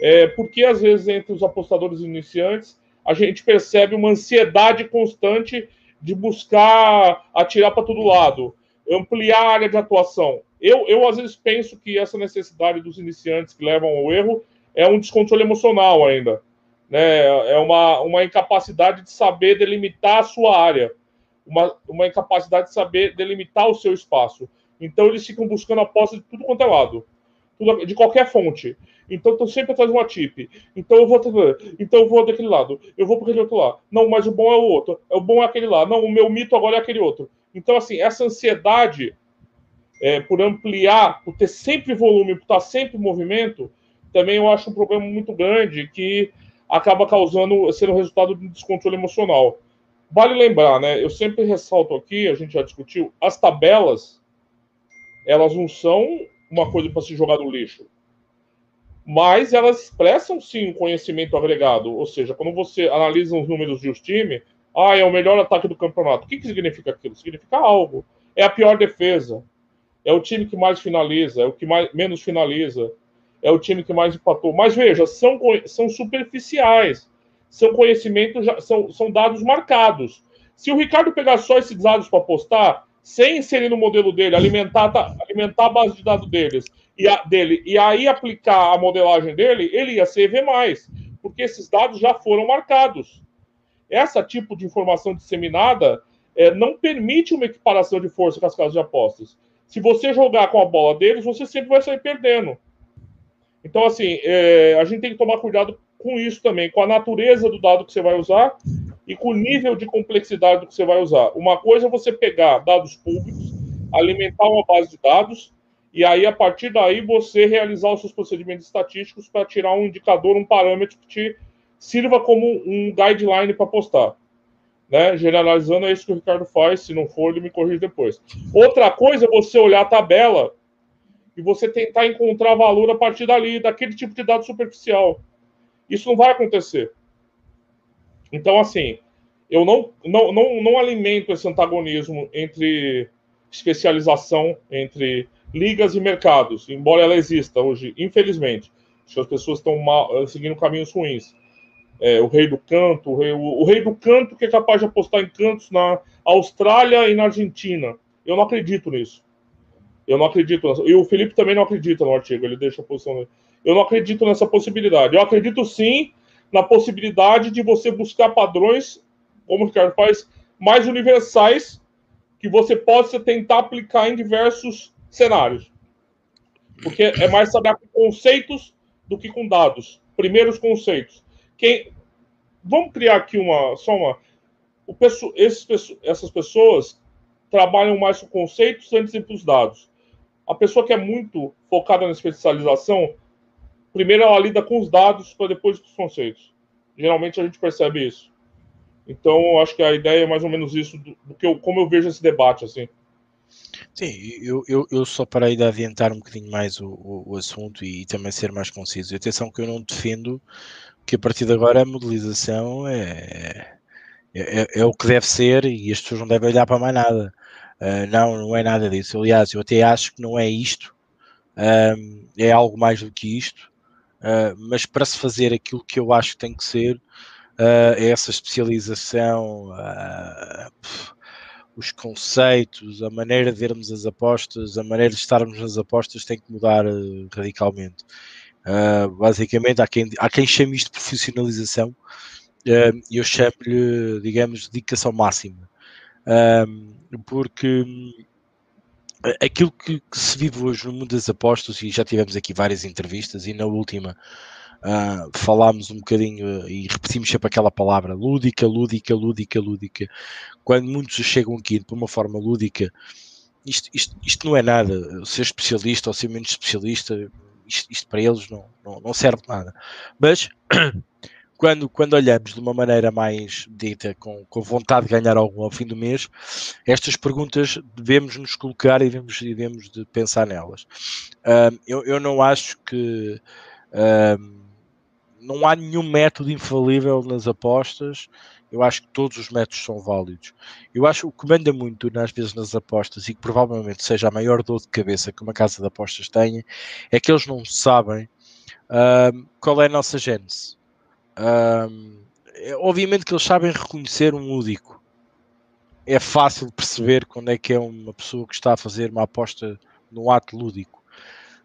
B: é, porque às vezes entre os apostadores iniciantes a gente percebe uma ansiedade constante de buscar atirar para todo lado, ampliar a área de atuação. Eu, eu às vezes penso que essa necessidade dos iniciantes que levam ao erro é um descontrole emocional ainda. Né? É uma, uma incapacidade de saber delimitar a sua área, uma, uma incapacidade de saber delimitar o seu espaço. Então eles ficam buscando apostas de tudo quanto é lado, tudo, de qualquer fonte. Então estão sempre atrás de uma tip. Então eu vou então eu vou daquele lado, eu vou para aquele outro lá. Não, mas o bom é o outro. O bom é aquele lá. Não, o meu mito agora é aquele outro. Então assim, essa ansiedade é, por ampliar, por ter sempre volume, por estar sempre em movimento, também eu acho um problema muito grande que acaba causando, sendo resultado de um descontrole emocional. Vale lembrar, né? Eu sempre ressalto aqui, a gente já discutiu, as tabelas, elas não são uma coisa para se jogar no lixo. Mas elas expressam sim um conhecimento agregado. Ou seja, quando você analisa os números de um time, ah, é o melhor ataque do campeonato. O que, que significa aquilo? Significa algo. É a pior defesa. É o time que mais finaliza, é o que mais, menos finaliza, é o time que mais empatou. Mas veja, são, são superficiais, são conhecimentos, são, são dados marcados. Se o Ricardo pegar só esses dados para postar, sem inserir no modelo dele, alimentar, alimentar a base de dados deles e a, dele, e aí aplicar a modelagem dele, ele ia ser EV+, porque esses dados já foram marcados. Essa tipo de informação disseminada é, não permite uma equiparação de força com as casas de apostas se você jogar com a bola deles, você sempre vai sair perdendo. Então, assim, é, a gente tem que tomar cuidado com isso também, com a natureza do dado que você vai usar e com o nível de complexidade do que você vai usar. Uma coisa é você pegar dados públicos, alimentar uma base de dados, e aí, a partir daí, você realizar os seus procedimentos estatísticos para tirar um indicador, um parâmetro que te sirva como um guideline para postar. Né? Generalizando, é isso que o Ricardo faz. Se não for, ele me corrige depois. Outra coisa é você olhar a tabela e você tentar encontrar valor a partir dali, daquele tipo de dado superficial. Isso não vai acontecer. Então, assim, eu não, não, não, não alimento esse antagonismo entre especialização, entre ligas e mercados, embora ela exista hoje, infelizmente. Acho as pessoas estão mal, seguindo caminhos ruins é, o rei do canto, o rei, o, o rei, do canto que é capaz de apostar em cantos na Austrália e na Argentina. Eu não acredito nisso. Eu não acredito. Nessa, e o Felipe também não acredita no artigo, ele deixa a posição dele. Eu não acredito nessa possibilidade. Eu acredito sim na possibilidade de você buscar padrões, como o Ricardo faz, mais universais, que você possa tentar aplicar em diversos cenários. Porque é mais saber com conceitos do que com dados. Primeiros conceitos. Quem, vamos criar aqui uma só uma. O, esses, essas pessoas trabalham mais com conceitos antes de para os dados. A pessoa que é muito focada na especialização, primeiro ela lida com os dados para depois com os conceitos. Geralmente a gente percebe isso. Então, acho que a ideia é mais ou menos isso do, do que eu, como eu vejo esse debate assim.
A: Sim, eu, eu, eu só para aí de adiantar um bocadinho mais o, o, o assunto e, e, também ser mais conciso. Atenção que eu não defendo que a partir de agora a modelização é, é, é, é, o que deve ser e as pessoas não devem olhar para mais nada. Uh, não, não é nada disso. Aliás, eu até acho que não é isto, é algo mais do que isto, uh, mas para se fazer aquilo que eu acho que tem que ser, é essa especialização, os conceitos, a maneira de vermos as apostas, a maneira de estarmos nas apostas tem que mudar radicalmente. Uh, basicamente, há quem, há quem chame isto de profissionalização uh, e eu chamo-lhe, digamos, dedicação máxima. Uh, porque aquilo que, que, se vive hoje no mundo das apostas, e já tivemos aqui várias entrevistas, e na última uh, falámos um bocadinho e repetimos sempre aquela palavra lúdica, lúdica, lúdica, lúdica. Quando muitos chegam aqui de uma forma lúdica, isto, isto, isto não é nada. Ser especialista ou ser menos especialista isto, isto para eles não, não, não, serve nada. Mas quando, quando olhamos de uma maneira mais dita, com, com vontade de ganhar algo ao fim do mês, estas perguntas devemos nos colocar e devemos, devemos de pensar nelas. eu, eu não acho que não há nenhum método infalível nas apostas eu acho que todos os métodos são válidos. Eu acho que o que manda muito, às vezes, nas apostas, e que provavelmente seja a maior dor de cabeça que uma casa de apostas tenha, é que eles não sabem uh, qual é a nossa gênese. Uh, obviamente que eles sabem reconhecer um lúdico. É fácil perceber quando é que é uma pessoa que está a fazer uma aposta num ato lúdico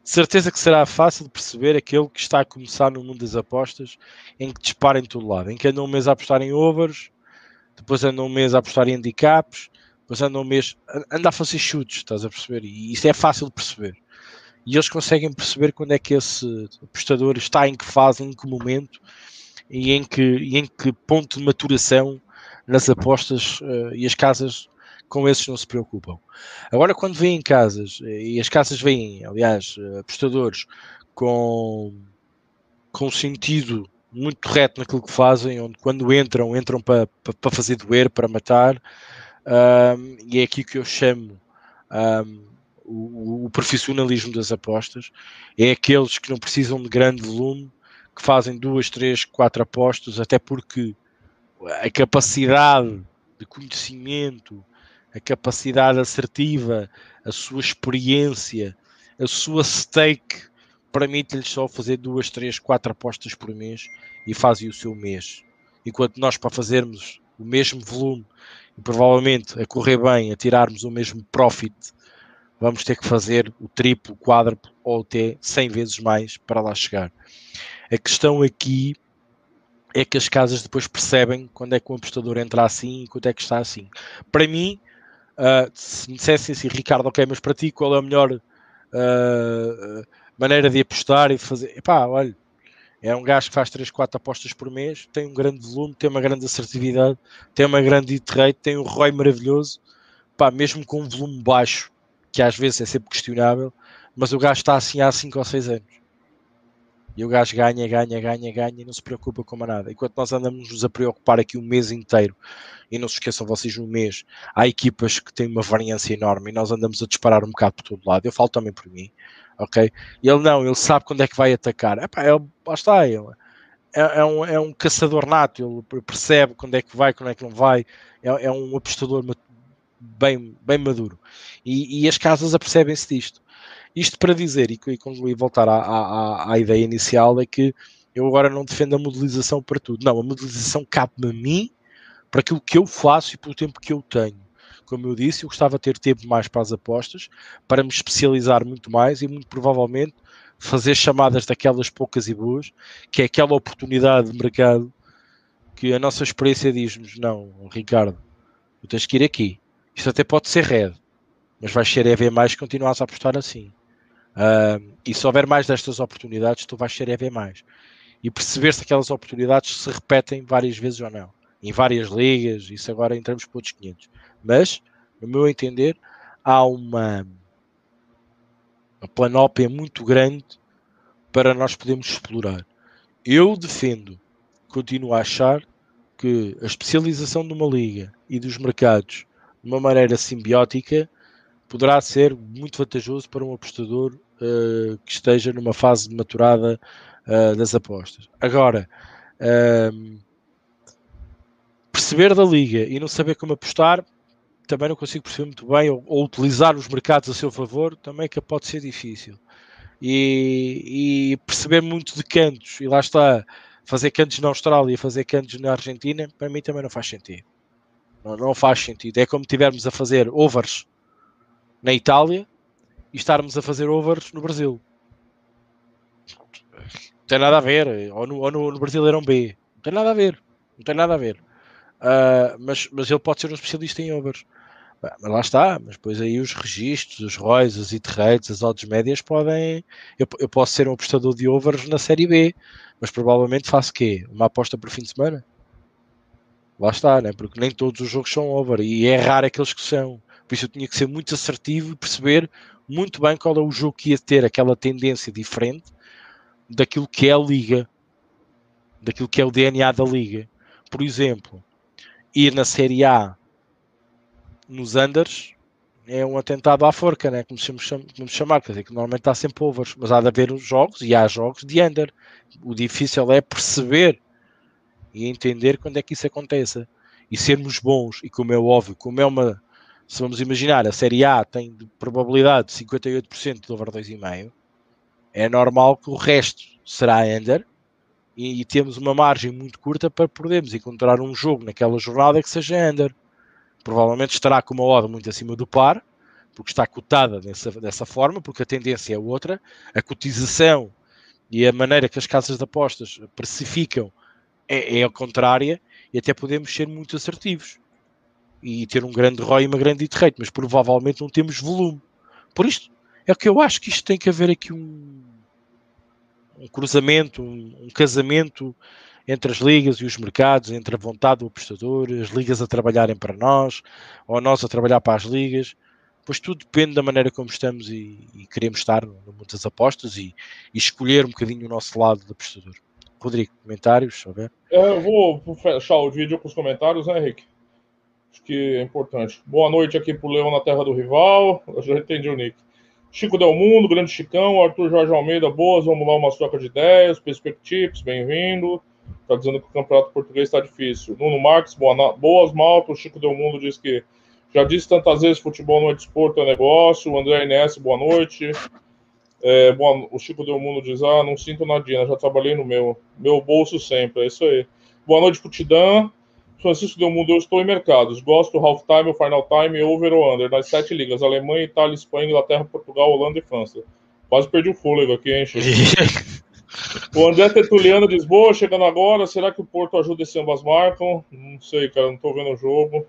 A: certeza que será fácil de perceber aquele que está a começar no mundo das apostas, em que dispara em todo lado, em que anda um mês a apostar em overs, depois anda um mês a apostar em handicaps, depois anda um mês, anda a fazer chutes, estás a perceber? E isso é fácil de perceber. E eles conseguem perceber quando é que esse apostador está em que fase, em que momento e em que, e em que ponto de maturação nas apostas uh, e as casas com esses não se preocupam. Agora, quando vêm casas, e as casas vêm, aliás, apostadores com, com sentido muito reto naquilo que fazem, onde quando entram, entram para, para, para fazer doer, para matar, um, e é aqui que eu chamo um, o, o, profissionalismo das apostas, é aqueles que não precisam de grande volume, que fazem duas, três, quatro apostas, até porque a capacidade de conhecimento, a capacidade assertiva, a sua experiência, a sua stake, permite-lhes só fazer duas, três, quatro apostas por mês e fazem o seu mês. Enquanto nós, para fazermos o mesmo volume e provavelmente a correr bem, a tirarmos o mesmo profit, vamos ter que fazer o triplo, o quádruplo ou até 100 vezes mais para lá chegar. A questão aqui é que as casas depois percebem quando é que o apostador entra assim e quando é que está assim. Para mim, Uh, se me dissessem assim, Ricardo, ok, mas para ti qual é a melhor uh, maneira de apostar e de fazer? Epá, olha, é um gajo que faz 3, 4 apostas por mês, tem um grande volume, tem uma grande assertividade, tem uma grande hit rate, tem um ROI maravilhoso, pá, mesmo com um volume baixo, que às vezes é sempre questionável, mas o gajo está assim há 5 ou 6 anos. E o gajo ganha, ganha, ganha, ganha e não se preocupa com nada. Enquanto nós andamos nos a preocupar aqui um mês inteiro, e não se esqueçam vocês, um mês, há equipas que têm uma variância enorme e nós andamos a disparar um bocado por todo lado. Eu falo também por mim, ok? Ele não, ele sabe quando é que vai atacar. Epá, ele, lá está, ele é, é, um, é um caçador nato, ele percebe quando é que vai, quando é que não vai. É, é um apostador bem, bem maduro. E, e as casas apercebem-se disto. Isto para dizer, e, e voltar à, à, à, ideia inicial, é que eu agora não defendo a modelização para tudo. Não, a modelização cabe-me a mim para aquilo que eu faço e pelo tempo que eu tenho. Como eu disse, eu gostava de ter tempo mais para as apostas, para me especializar muito mais e muito provavelmente fazer chamadas daquelas poucas e boas, que é aquela oportunidade de mercado que a nossa experiência diz-nos: não, Ricardo, tu tens que ir aqui. Isto até pode ser red, mas vais ser EV mais se a apostar assim. Uh, e se houver mais destas oportunidades, tu vais ser EV mais. E perceber se aquelas oportunidades se repetem várias vezes ou não. Em várias ligas, isso agora entramos para outros 500. Mas, no meu entender, há uma, uma planópia muito grande para nós podermos explorar. Eu defendo, continuo a achar que a especialização de uma liga e dos mercados de uma maneira simbiótica poderá ser muito vantajoso para um apostador uh, que esteja numa fase maturada uh, das apostas. Agora, uh, perceber da liga e não saber como apostar, também não consigo perceber muito bem, ou, ou utilizar os mercados a seu favor, também que pode ser difícil. E, e, perceber muito de cantos, e lá está, fazer cantos na Austrália, fazer cantos na Argentina, para mim também não faz sentido. Não, não faz sentido. É como tivermos a fazer overs na Itália e estarmos a fazer overs no Brasil. Não tem nada a ver. Ou no, ou no, no B. Não tem nada a ver. Não tem nada a ver. Uh, mas, mas ele pode ser um especialista em overs. Mas lá está, mas depois aí os registros, os ROIs, os hit rates, as odds médias podem. Eu, eu posso ser um apostador de overs na série B, mas provavelmente faço o quê? Uma aposta por fim de semana? Lá está, né? porque nem todos os jogos são over e é raro aqueles que são. Por isso eu tinha que ser muito assertivo e perceber muito bem qual é o jogo que ia ter aquela tendência diferente daquilo que é a liga, daquilo que é o DNA da liga. Por exemplo, ir na Série A nos unders é um atentado à forca, né? como se como chamar, quer dizer, que normalmente está sempre overs, mas há de haver os jogos e há jogos de under. O difícil é perceber e entender quando é que isso aconteça e sermos bons. E como é óbvio, como é uma, se vamos imaginar, a Série A tem de probabilidade de 58% de over 2,5, é normal que o resto será under e, e, temos uma margem muito curta para podermos encontrar um jogo naquela jornada que seja under. Provavelmente estará com uma odd muito acima do par, porque está cotada dessa, dessa forma, porque a tendência é outra. A cotização e a maneira que as casas de apostas precificam é, é a contrária e até podemos ser muito assertivos e ter um grande ROI e uma grande hit rate, mas provavelmente não temos volume. Por isto, é que eu acho que isto tem que haver aqui um, um cruzamento, um, um, casamento entre as ligas e os mercados, entre a vontade do apostador, as ligas a trabalharem para nós, ou nós a trabalhar para as ligas, pois tudo depende da maneira como estamos e, e queremos estar no mundo das apostas e, e escolher um bocadinho o nosso lado de apostador. Rodrigo, comentários,
B: eu vou fechar o vídeo com os comentários, né, Henrique? Acho que é importante. Boa noite aqui pro Leão na Terra do Rival. Eu já entendi o Nick. Chico Del Mundo, Grande Chicão, Arthur Jorge Almeida, boas, vamos lá, uma troca de ideias, Perspectives, bem-vindo. Tá dizendo que o campeonato português está difícil. Nuno Marques, boa, boas, Malta. O Chico Del Mundo diz que já disse tantas vezes: futebol não é desporto, é negócio. O André Inés, boa noite. É, bom, o Chico Del Mundo diz: Ah, não sinto nadinha, já trabalhei no meu, meu bolso sempre. É isso aí. Boa noite, Putidã. Francisco Del Mundo, eu estou em mercados. Gosto half time, final time, over ou under, nas sete ligas: Alemanha, Itália, Espanha, Inglaterra, Portugal, Holanda e França. Quase perdi o fôlego aqui, hein, o André Tertuliano diz: Boa, chegando agora. Será que o Porto ajuda e se ambas marcam? Não sei, cara, não estou vendo o jogo.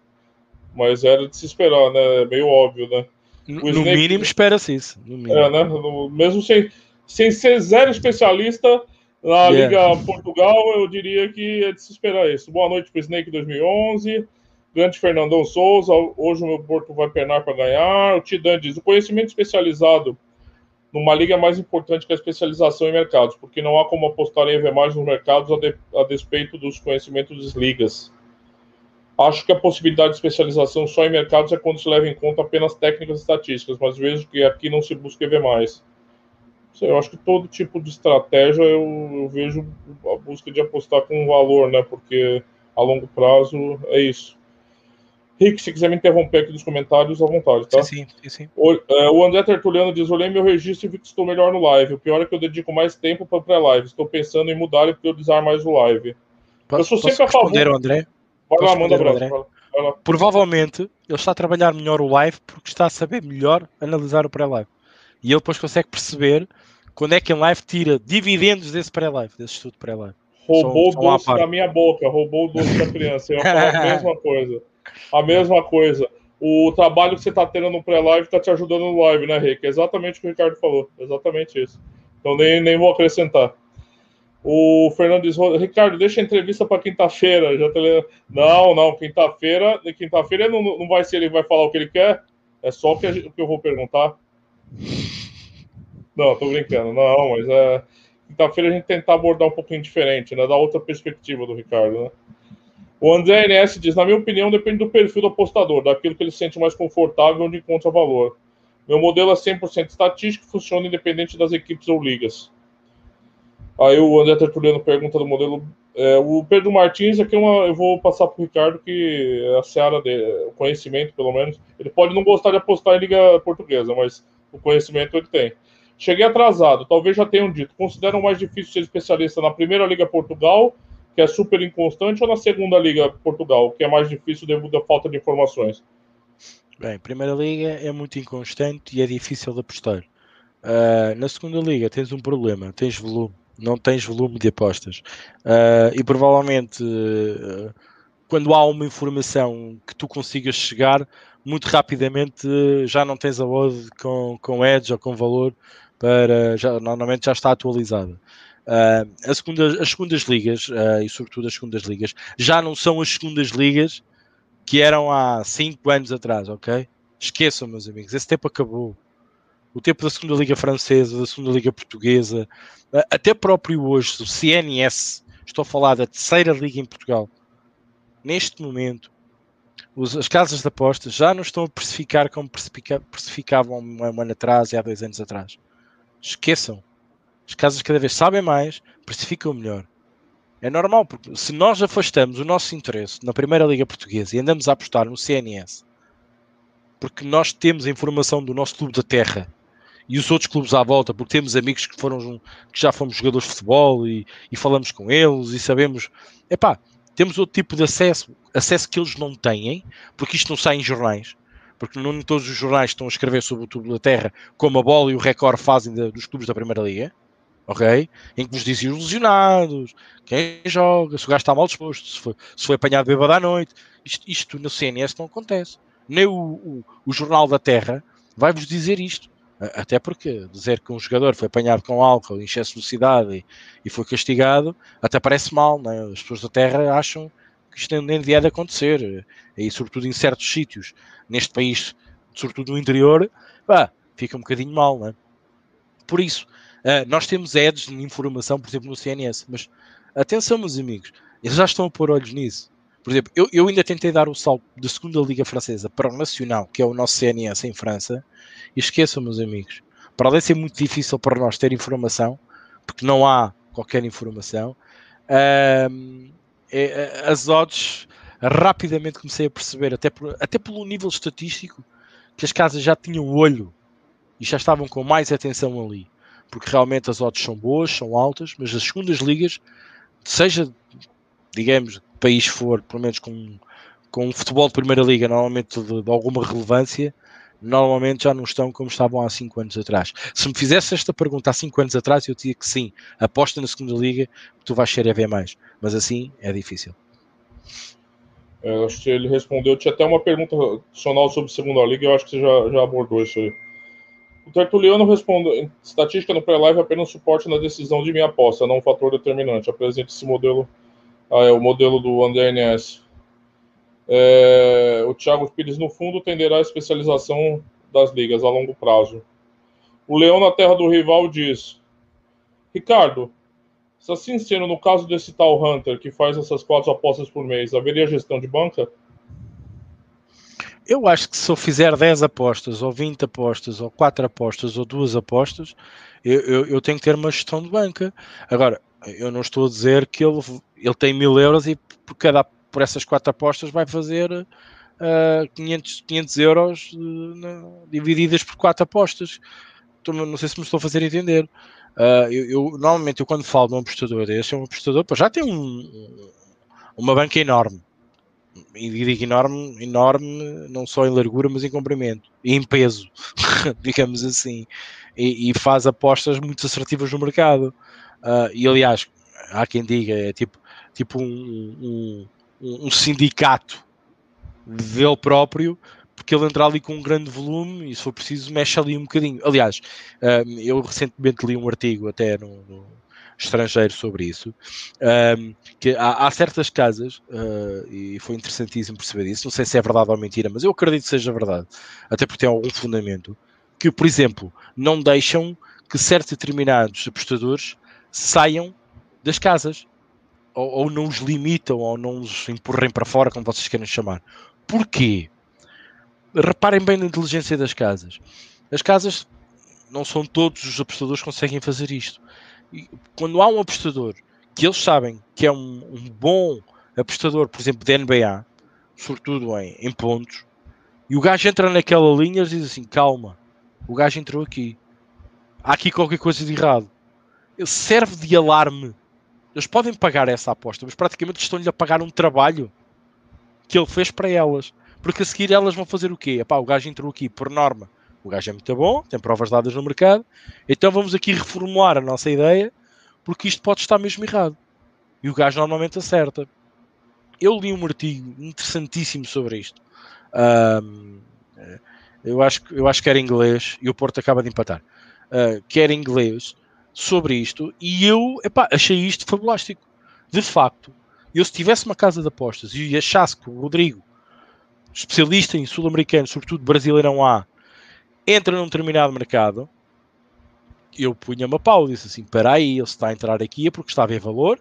B: Mas era de se esperar, né? É meio óbvio, né?
A: no Snake... mínimo, espera-se isso.
B: É, né? mesmo sem, sem ser zero especialista na yeah. Liga Portugal, eu diria que é de se esperar isso. Boa noite para o Snake 2011. Grande Fernandão Souza. Hoje o meu Porto vai penar para ganhar. O Tidan diz: o conhecimento especializado numa liga é mais importante que a especialização em mercados, porque não há como apostar em mais nos mercados a, de, a despeito dos conhecimentos das ligas. Acho que a possibilidade de especialização só em mercados é quando se leva em conta apenas técnicas e estatísticas, mas vejo que aqui não se busca EV mais. Eu acho que todo tipo de estratégia eu, eu vejo a busca de apostar com valor, né? Porque a longo prazo é isso. Rick, se quiser me interromper aqui nos comentários, à vontade, tá?
A: Sim, sim, sim.
B: O, é, o André Tertuliano diz: Olhei meu registro e vi que estou melhor no live. O pior é que eu dedico mais tempo para pré-live. Estou pensando em mudar e priorizar mais o live.
A: Posso, eu sou sempre a favor. André?
B: Vai lá, manda abraço.
A: Provavelmente ele está a trabalhar melhor o live porque está a saber melhor analisar o pré-live. E ele depois consegue perceber quando é que em live tira dividendos desse pré-live, desse estudo pré-live.
B: Roubou o doce da minha boca, roubou o doce da criança. Eu ia falar a mesma coisa. A mesma coisa. O trabalho que você está tendo no pré-live está te ajudando no live, né, Rick? É exatamente o que o Ricardo falou. Exatamente isso. Então nem, nem vou acrescentar. O Fernando diz, Ricardo, deixa a entrevista para quinta-feira. Já te... Não, não, quinta-feira. Quinta-feira não, não vai ser ele vai falar o que ele quer. É só o que, o que eu vou perguntar. Não, tô brincando. Não, mas é. Quinta-feira a gente tentar abordar um pouquinho diferente, né? Da outra perspectiva do Ricardo, né? O André NS diz: na minha opinião, depende do perfil do apostador, daquilo que ele se sente mais confortável onde encontra valor. Meu modelo é 100% estatístico e funciona independente das equipes ou ligas. Aí o André Tertuliano pergunta do modelo. É, o Pedro Martins, aqui é uma, eu vou passar para o Ricardo, que é a seara de conhecimento, pelo menos. Ele pode não gostar de apostar em Liga Portuguesa, mas o conhecimento ele tem. Cheguei atrasado, talvez já tenham dito. Consideram mais difícil ser especialista na Primeira Liga Portugal que é super inconstante, ou na segunda Liga Portugal, que é mais difícil devido à falta de informações?
A: Bem, Primeira Liga é muito inconstante e é difícil de apostar. Uh, na segunda Liga tens um problema, tens volume, não tens volume de apostas. Uh, e provavelmente uh, quando há uma informação que tu consigas chegar, muito rapidamente já não tens a odd com, com edge ou com valor para já, normalmente já está atualizada. Uh, a segunda, as segundas ligas, uh, e sobretudo as segundas ligas, já não são as segundas ligas que eram há 5 anos atrás, ok? Esqueçam, meus amigos, esse tempo acabou. O tempo da segunda liga francesa, da segunda liga portuguesa, uh, até próprio hoje, o CNS, estou a falar da terceira liga em Portugal, neste momento, os, as casas de apostas já não estão a precificar como precificavam um ano atrás e há dois anos atrás. Esqueçam as casas cada vez sabem mais, precificam melhor. É normal, porque se nós afastamos o nosso interesse na Primeira Liga Portuguesa e andamos a apostar no CNS, porque nós temos a informação do nosso clube da terra e os outros clubes à volta, porque temos amigos que foram que já fomos jogadores de futebol e, e falamos com eles e sabemos, epá, temos outro tipo de acesso, acesso que eles não têm, porque isto não sai em jornais, porque não todos os jornais estão a escrever sobre o clube da terra, como a bola e o recorde fazem de, dos clubes da Primeira Liga ok? Em que nos dizem os lesionados, quem joga, se o gajo está mal disposto, se foi, se foi apanhado bêbado à noite. Isto, isto no CNS não acontece. Nem o, o, o Jornal da Terra vai-vos dizer isto. Até porque dizer que um jogador foi apanhado com álcool, em excesso de velocidade e, e foi castigado, até parece mal, né? As pessoas da Terra acham que isto nem devia de acontecer. E sobretudo em certos sítios, neste país, sobretudo no interior, pá, fica um bocadinho mal, né? Por isso, Uh, nós temos ads de informação, por exemplo, no CNS, mas atenção, meus amigos, eles já estão a pôr olhos nisso. Por exemplo, eu, eu ainda tentei dar o salto da segunda Liga Francesa para o Nacional, que é o nosso CNS em França, e esqueçam, meus amigos, para além de ser muito difícil para nós ter informação, porque não há qualquer informação, uh, é, as odds rapidamente comecei a perceber, até, por, até pelo nível estatístico, que as casas já tinham olho e já estavam com mais atenção ali. Porque realmente as odds são boas, são altas, mas as segundas ligas, seja, digamos, país for, pelo menos com, com um futebol de primeira liga, normalmente de, de, alguma relevância, normalmente já não estão como estavam há 5 anos atrás. Se me fizesse esta pergunta há 5 anos atrás, eu dizia que sim, aposta na segunda liga, tu vais ser a ver mais, mas assim é difícil.
B: É, acho que ele respondeu. Tinha até uma pergunta adicional sobre segunda liga, eu acho que você já, já abordou isso aí. O Tertuliano responde: estatística no pré-live é apenas suporte na decisão de minha aposta, não um fator determinante. Apresente esse modelo, ah, é o modelo do AndrNS. É, o Thiago Pires, no fundo, tenderá à especialização das ligas a longo prazo. O Leão na Terra do Rival diz: Ricardo, se assim sendo no caso desse tal Hunter que faz essas quatro apostas por mês, haveria gestão de banca?
A: Eu acho que se eu fizer 10 apostas, ou 20 apostas, ou 4 apostas, ou 2 apostas, eu, eu, eu, tenho que ter uma gestão de banca. Agora, eu não estou a dizer que ele, ele tem mil euros e por, cada, por essas 4 apostas vai fazer uh, 500, 500 euros uh, divididas por 4 apostas. Estou, não sei se me estou a fazer entender. Uh, eu, eu, normalmente, eu quando falo de um apostador desse, é um apostador, já tem um, uma banca enorme e digo enorme, enorme, não só em largura, mas em comprimento e em peso, digamos assim, e, e, faz apostas muito assertivas no mercado. Uh, e aliás, há quem diga, é tipo, tipo um, um, um sindicato dele próprio, porque ele entra ali com um grande volume e se for preciso mexe ali um bocadinho. Aliás, uh, eu recentemente li um artigo até no, no estrangeiro sobre isso, um, que há, há, certas casas, uh, e foi interessantíssimo perceber isso, não sei se é verdade ou mentira, mas eu acredito que seja verdade, até porque tem algum fundamento, que, por exemplo, não deixam que certos determinados apostadores saiam das casas, ou, ou não os limitam, ou não os empurrem para fora, como vocês querem chamar. Porquê? Reparem bem na inteligência das casas. As casas não são todos os apostadores que conseguem fazer isto quando há um apostador que eles sabem que é um, um bom apostador, por exemplo, de NBA, sobretudo em, em pontos, e o gajo entra naquela linha e diz assim: calma, o gajo entrou aqui, há aqui qualquer coisa de errado. Ele serve de alarme. Eles podem pagar essa aposta, mas praticamente estão-lhe a pagar um trabalho que ele fez para elas. Porque a seguir elas vão fazer o quê? Epá, o gajo entrou aqui por norma o gajo é muito bom, tem provas dadas no mercado, então vamos aqui reformular a nossa ideia, porque isto pode estar mesmo errado. E o gajo normalmente acerta. Eu li um artigo interessantíssimo sobre isto. Um, eu, acho, eu acho que era inglês e o Porto acaba de empatar. Uh, que era inglês sobre isto e eu epá, achei isto fabulástico. De facto, eu se tivesse uma casa de apostas e achasse que o Rodrigo, especialista em sul-americano, sobretudo brasileirão A, entra num determinado mercado, eu punha-me a pau, disse assim, para aí, ele está a entrar aqui é porque está a ver valor,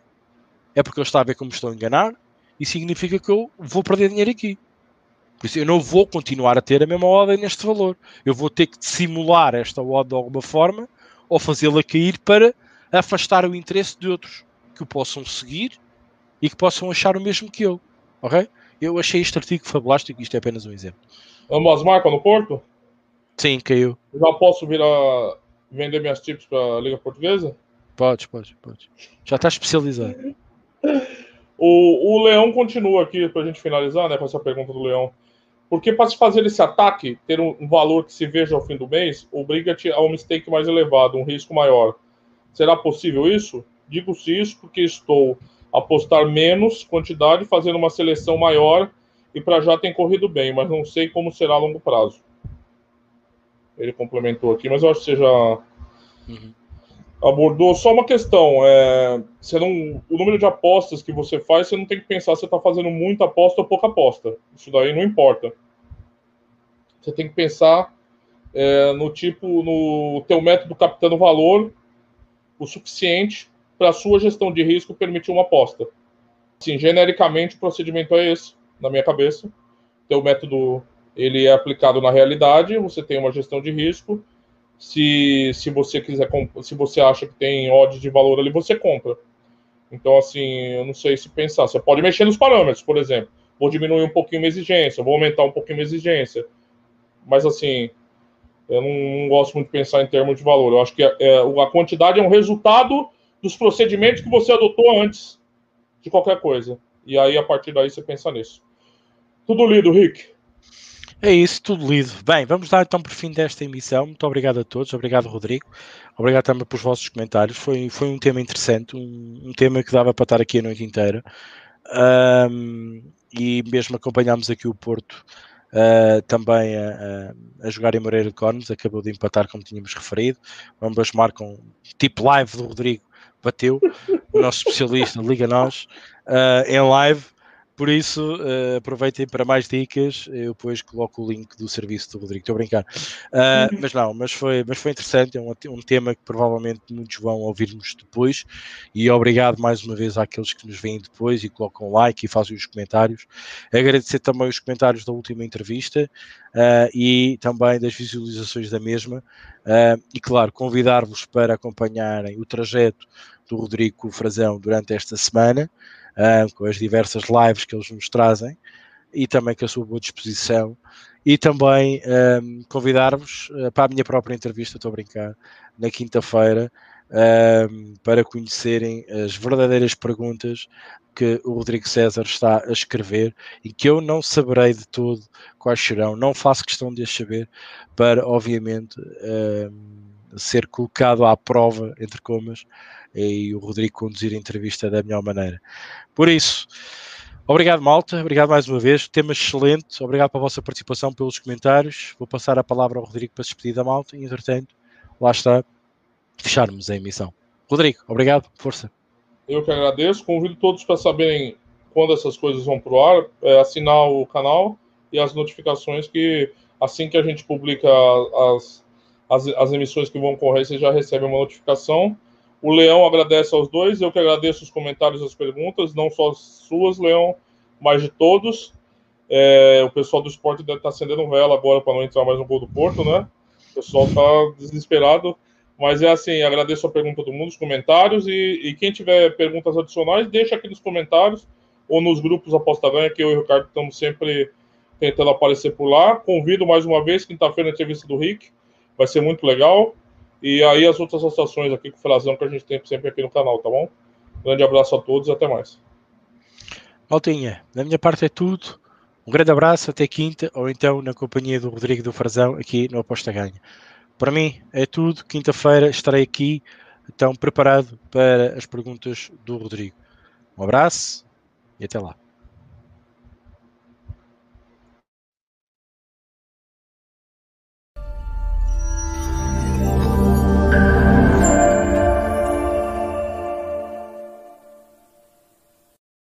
A: é porque ele está a ver como estou a enganar, e significa que eu vou perder dinheiro aqui. Por isso eu não vou continuar a ter a mesma ordem neste valor. Eu vou ter que simular esta ordem de alguma forma ou fazê-la cair para afastar o interesse de outros que o possam seguir e que possam achar o mesmo que eu. Ok? Eu achei este artigo fabulástico, isto é apenas um exemplo.
B: Ambas marcas no Porto?
A: Sim, caiu.
B: Já posso vir a vender minhas tips para a Liga Portuguesa?
A: Pode, pode, pode. Já está especializado.
B: o, o Leão continua aqui, para a gente finalizar, né, com essa pergunta do Leão. Porque para se fazer esse ataque, ter um, valor que se veja ao fim do mês, obriga-te a um mistake mais elevado, um risco maior. Será possível isso? Digo-se isso porque estou apostar menos quantidade, fazendo uma seleção maior e para já tem corrido bem, mas não sei como será a longo prazo ele complementou aqui, mas eu acho que você já uhum. Abordou. Só uma questão: é, você não, o número de apostas que você faz, você não tem que pensar se está fazendo muita aposta ou pouca aposta. Isso daí não importa. Você tem que pensar é, no tipo, no teu método captando valor o suficiente para a sua gestão de risco permitir uma aposta. Sim, genericamente o procedimento é esse, na minha cabeça. Teu método ele é aplicado na realidade, você tem uma gestão de risco. Se, se você quiser, se você acha que tem odds de valor ali, você compra. Então, assim, eu não sei se pensar. Você pode mexer nos parâmetros, por exemplo. Vou diminuir um pouquinho a exigência, vou aumentar um pouquinho a exigência. Mas, assim, eu não, não gosto muito de pensar em termos de valor. Eu acho que é, é, a quantidade é um resultado dos procedimentos que você adotou antes de qualquer coisa. E aí, a partir daí, você pensa nisso. Tudo lido, Rick.
A: É isso, tudo lido. Bem, vamos dar então por fim desta emissão. Muito obrigado a todos, obrigado Rodrigo, obrigado também pelos vossos comentários. Foi, foi um tema interessante, um, um tema que dava para estar aqui a noite inteira. Um, e mesmo acompanhámos aqui o Porto uh, também a, a, jogar em Moreira de Cornos, acabou de empatar como tínhamos referido. Ambas marcam tipo live do Rodrigo, bateu, o nosso especialista, liga nós, uh, em live. Por isso, uh, aproveitem para mais dicas. Eu depois coloco o link do serviço do Rodrigo. Estou a brincar. Uh, mas não, mas foi, mas foi interessante. É um, um tema que provavelmente muitos vão ouvir-nos depois. E obrigado mais uma vez àqueles que nos veem depois e colocam like e fazem os comentários. Agradecer também os comentários da última entrevista uh, e também das visualizações da mesma. e claro, convidar-vos para acompanharem o trajeto do Rodrigo Frazão durante esta semana uh, com as diversas lives que eles nos trazem e também com a sua boa disposição. E também um, convidar-vos uh, para a minha própria entrevista, estou a brincar, na quinta-feira, um, para conhecerem as verdadeiras perguntas que o Rodrigo César está a escrever e que eu não saberei de todo quais serão, não faço questão de as saber, para obviamente um, ser colocado à prova, entre comas, e o Rodrigo conduzir a entrevista da melhor maneira. Por isso, obrigado, malta. Obrigado mais uma vez. Tema excelente. Obrigado pela vossa participação, pelos comentários. Vou passar a palavra ao Rodrigo para se despedir da malta e, entretanto, lá está, fecharmos a emissão. Rodrigo, obrigado. Força.
B: Eu que agradeço. Convido todos para saberem quando essas coisas vão para o ar, é, assinar o canal e as notificações que assim que a gente publica as, as, as emissões que vão ocorrer, você já recebe uma notificação. O Leão agradece aos dois, eu que agradeço os comentários e as perguntas, não só as suas, Leão, mas de todos. É, o pessoal do esporte deve estar acendendo vela agora para não entrar mais no gol do Porto, né? O pessoal está desesperado. Mas é assim, agradeço a pergunta do mundo, os comentários, e, e, quem tiver perguntas adicionais, deixa aqui nos comentários ou nos grupos Aposta Ganha, que eu e o Ricardo estamos sempre tentando aparecer por lá. Convido mais uma vez, quinta-feira, na entrevista do Rick, vai ser muito legal. E aí as outras associações aqui com o Frazão que a gente tem sempre aqui no canal, tá bom? grande abraço a todos e até mais.
A: Maltinha, da minha parte é tudo. Um grande abraço, até quinta, ou então na companhia do Rodrigo do Frazão aqui no Aposta Ganha. Para mim é tudo. Quinta-feira estarei aqui, então preparado para as perguntas do Rodrigo. Um abraço e até lá.